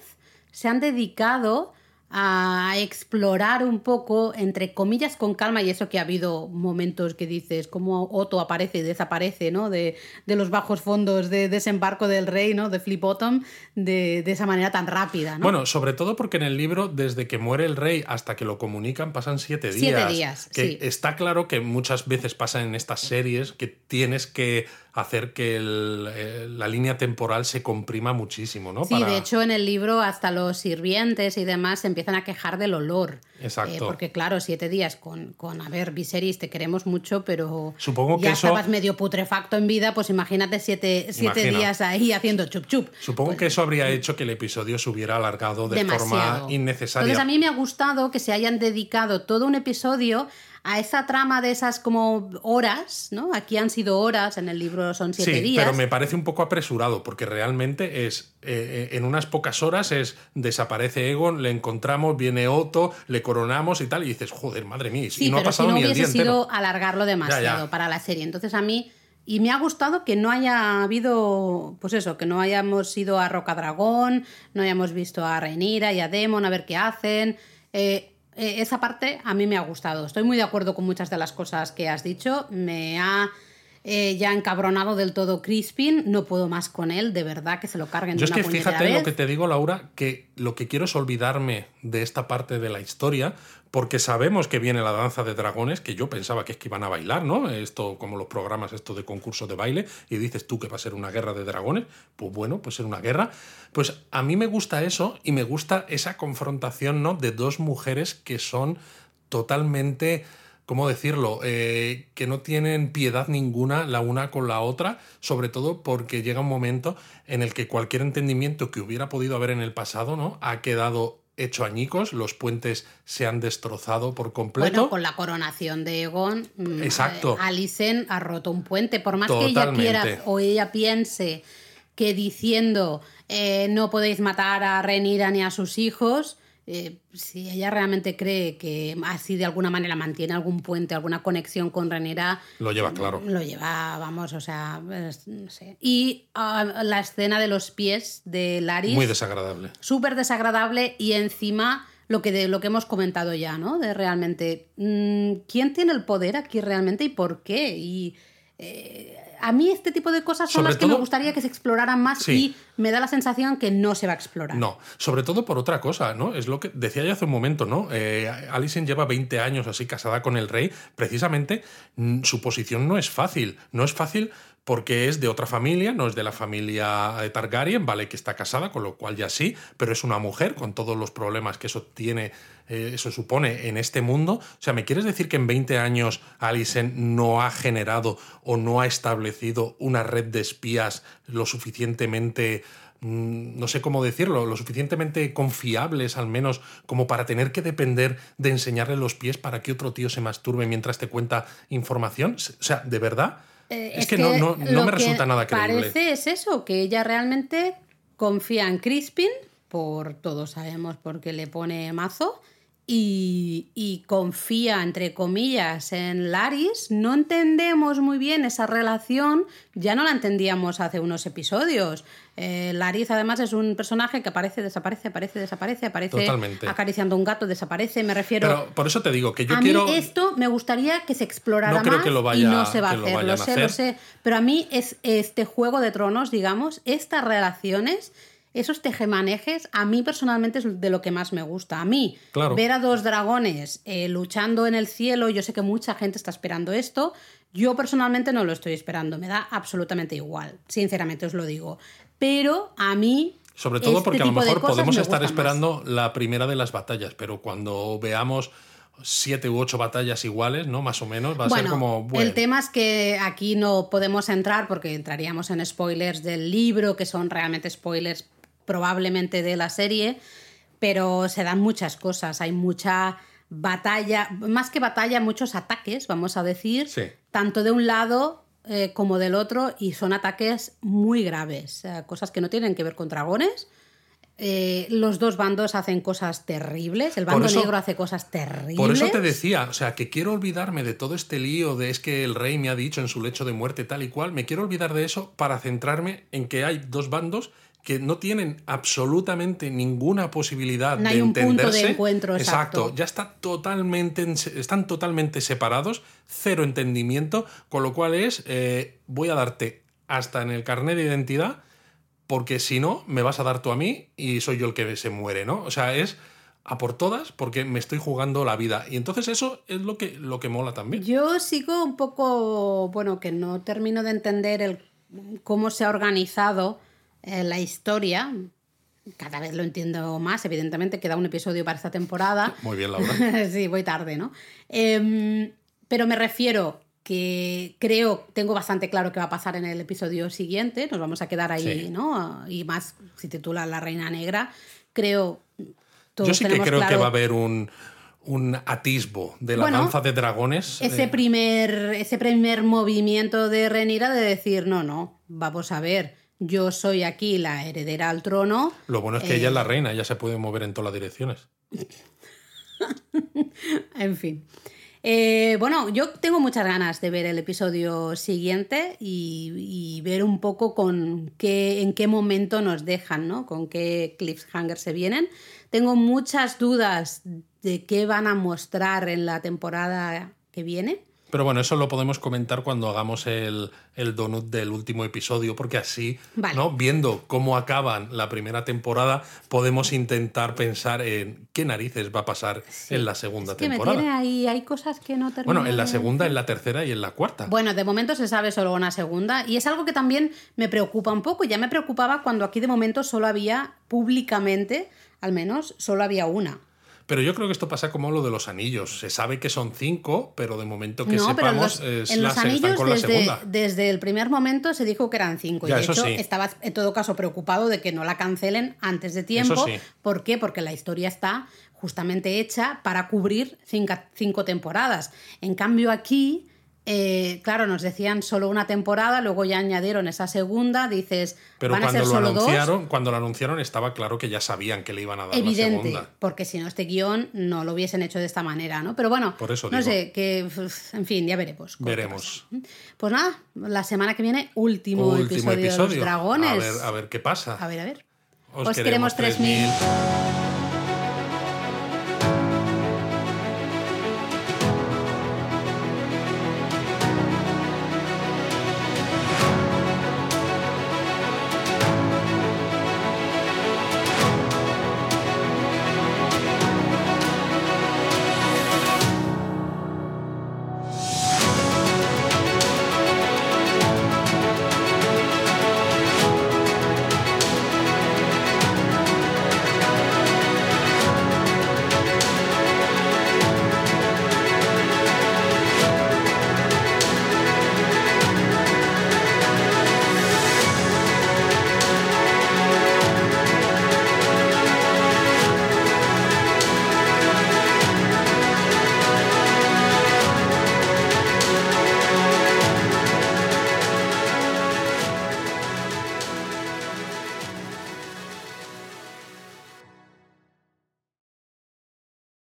se han dedicado a explorar un poco, entre comillas, con calma, y eso que ha habido momentos que dices, como Otto aparece y desaparece, ¿no? De, de los bajos fondos de desembarco del rey, ¿no? De Flip Bottom, de, de esa manera tan rápida, ¿no? Bueno, sobre todo porque en el libro, desde que muere el rey hasta que lo comunican, pasan siete días. Siete días, Que sí. está claro que muchas veces pasa en estas series que tienes que hacer que el- eh, la línea temporal se comprima muchísimo, ¿no? Sí, Para- de hecho en el libro hasta los sirvientes y demás se empiezan a quejar del olor. Exacto. Eh, porque claro, siete días con, con, a ver, Viserys, te queremos mucho, pero Supongo que ya eso- estabas medio putrefacto en vida, pues imagínate siete, siete días ahí haciendo chup chup. Supongo que eso habría hecho que el episodio se hubiera alargado de Demasiado. forma innecesaria. Entonces a mí me ha gustado que se hayan dedicado todo un episodio a esa trama de esas como horas, ¿no? Aquí han sido horas, en el libro son siete sí, días. pero me parece un poco apresurado, porque realmente es, eh, eh, en unas pocas horas es, desaparece Egon, le encontramos, viene Otto, le coronamos y tal, y dices, joder, madre mía, Sí, y no ha pasado si no ni el hubiese día entero. sido alargarlo demasiado ya. para la serie. Entonces a mí, y me ha gustado que no haya habido, pues eso, que no hayamos ido a Rocadragón, no hayamos visto a Rhaenyra y a Demon a ver qué hacen. Eh, esa parte a mí me ha gustado. Estoy muy de acuerdo con muchas de las cosas que has dicho. Me ha eh, ya encabronado del todo Crispin, no puedo más con él, de verdad que se lo carguen Yo de es una que fíjate lo que te digo, Laura, que lo que quiero es olvidarme de esta parte de la historia, porque sabemos que viene la danza de dragones, que yo pensaba que es que iban a bailar, ¿no? Esto, como los programas esto de concurso de baile, y dices tú que va a ser una guerra de dragones, pues bueno, pues ser una guerra. Pues a mí me gusta eso y me gusta esa confrontación, ¿no? De dos mujeres que son totalmente ¿cómo decirlo? Eh, que no tienen piedad ninguna la una con la otra, sobre todo porque llega un momento en el que cualquier entendimiento que hubiera podido haber en el pasado, ¿no? Ha quedado hecho añicos, los puentes se han destrozado por completo. Bueno, con la coronación de Egon, mm, Exacto. eh, Alicent ha roto un puente. Por más que ella quiera o ella piense que diciendo eh, no podéis matar a Renira ni a sus hijos, eh, si ella realmente cree que así de alguna manera mantiene algún puente, alguna conexión con Renira, Lo lleva claro. lo lleva, vamos, o sea, es- no sé. Y ah, la escena de los pies de Laris Muy desagradable. súper desagradable y encima lo que, de, lo que hemos comentado ya, ¿no? De realmente, mm, ¿quién tiene el poder aquí realmente y por qué? Y eh, a mí este tipo de cosas son Sobre las que me gustaría que se exploraran más Sí. y me da la sensación que no se va a explorar. No, sobre todo por otra cosa, ¿no? Es lo que decía yo hace un momento, ¿no? Eh, Alicent lleva 20 años así casada con el rey. Precisamente mm, su posición no es fácil. No es fácil porque es de otra familia, no es de la familia de Targaryen, vale que está casada, con lo cual ya sí, pero es una mujer con todos los problemas que eso tiene, eh, eso supone en este mundo. O sea, ¿me quieres decir que en 20 años Alicent no ha generado o no ha establecido una red de espías lo suficientemente mm, no sé cómo decirlo, lo suficientemente confiables al menos como para tener que depender de enseñarle los pies para que otro tío se masturbe mientras te cuenta información? O sea, ¿de verdad? Eh, es, que, no, no, no lo me que resulta nada creíble. Parece es eso, que ella realmente confía en Crispin, por todos sabemos por qué le pone mazo, y, y confía, entre comillas, en Laris. No entendemos muy bien esa relación, ya no la entendíamos hace unos episodios. Eh, Laris, además, es un personaje que aparece, desaparece, aparece, desaparece, aparece Totalmente. acariciando un gato, desaparece. Me refiero. Pero por eso te digo que yo a quiero... mí esto me gustaría que se explorara No creo más que lo y vaya- no se va a lo hacer, lo, sé, hacer. lo sé. Pero a mí es este juego de tronos, digamos, estas relaciones, esos tejemanejes, a mí personalmente es de lo que más me gusta. A mí, Claro. ver a dos dragones eh, luchando en el cielo, yo sé que mucha gente está esperando esto. Yo personalmente no lo estoy esperando, me da absolutamente igual, sinceramente os lo digo. Pero a mí Sobre todo este porque a lo mejor podemos me estar más. esperando la primera de las batallas, pero cuando veamos siete u ocho batallas iguales, ¿no? Más o menos, va a ser como... Bueno, el tema es que aquí no podemos entrar porque entraríamos en spoilers del libro, que son realmente spoilers probablemente de la serie, pero se dan muchas cosas, hay mucha batalla, más que batalla, muchos ataques, vamos a decir, Sí. tanto de un lado eh, como del otro, y son ataques muy graves, eh, cosas que no tienen que ver con dragones. Eh, los dos bandos hacen cosas terribles, el bando eso- negro hace cosas terribles. Por eso te decía, o sea, que quiero olvidarme de todo este lío de es que el rey me ha dicho en su lecho de muerte tal y cual, me quiero olvidar de eso para centrarme en que hay dos bandos que no tienen absolutamente ninguna posibilidad No de hay un punto de entenderse. encuentro, exacto. ya está totalmente, en- están totalmente separados, cero entendimiento, con lo cual es, eh, voy a darte hasta en el carnet de identidad, porque si no, me vas a dar tú a mí y soy yo el que se muere, ¿no? O sea, es a por todas porque me estoy jugando la vida. Y entonces eso es lo que, lo que mola también. Yo sigo un poco, bueno, que no termino de entender el, cómo se ha organizado eh, la historia. Cada vez lo entiendo más, evidentemente queda un episodio para esta temporada. Muy bien, Laura. sí, voy tarde, ¿no? Em, pero me refiero que creo, tengo bastante claro qué va a pasar en el episodio siguiente, nos vamos a quedar ahí, Sí. ¿no? Y más si titula La Reina Negra, creo... todos Yo sí que creo que va a haber un, un atisbo de la Bueno, danza de dragones. ese eh, primer, ese primer movimiento de Renira de decir, no, no, vamos a ver, yo soy aquí la heredera al trono. lo bueno es que eh, ella es la reina, ella se puede mover en todas las direcciones. En fin. Eh, bueno, yo tengo muchas ganas de ver el episodio siguiente y, y ver un poco con qué, en qué momento nos dejan, ¿no? Con qué cliffhanger se vienen. Tengo muchas dudas de qué van a mostrar en la temporada que viene. Pero bueno, eso lo podemos comentar cuando hagamos el, el donut del último episodio, porque así, Vale. ¿no? viendo cómo acaban la primera temporada, podemos intentar pensar en qué narices va a pasar en la segunda Es que me temporada. tiene ahí, hay cosas que no termino. Bueno, en la segunda, en la tercera y en la cuarta. Bueno, de momento se sabe solo una segunda y es algo que también me preocupa un poco. Ya me preocupaba cuando aquí de momento solo había, públicamente, al menos, solo había una. Pero yo creo que esto pasa como lo de los anillos. Se sabe que son cinco, pero de momento que no, pero en sepamos los, es en los anillos con desde, el primer momento se dijo que eran cinco. Ya, y de hecho sí. estaba en todo caso preocupado de que no la cancelen antes de tiempo. sí. ¿Por qué? Porque la historia está justamente hecha para cubrir cinco, cinco temporadas. En cambio aquí, eh, claro, nos decían solo una temporada, luego ya añadieron esa segunda, dices, Pero van a cuando ser lo solo dos. anunciaron, cuando lo anunciaron estaba claro que ya sabían que le iban a dar la Evidente, segunda. porque si no este guion no lo hubiesen hecho de esta manera, ¿no? Pero bueno, Por eso no digo. sé, que en fin, ya veremos. Veremos. Pues nada, la semana que viene último, Último episodio, de los dragones. A ver, a ver qué pasa. A ver, a ver. Os, Os queremos 3000.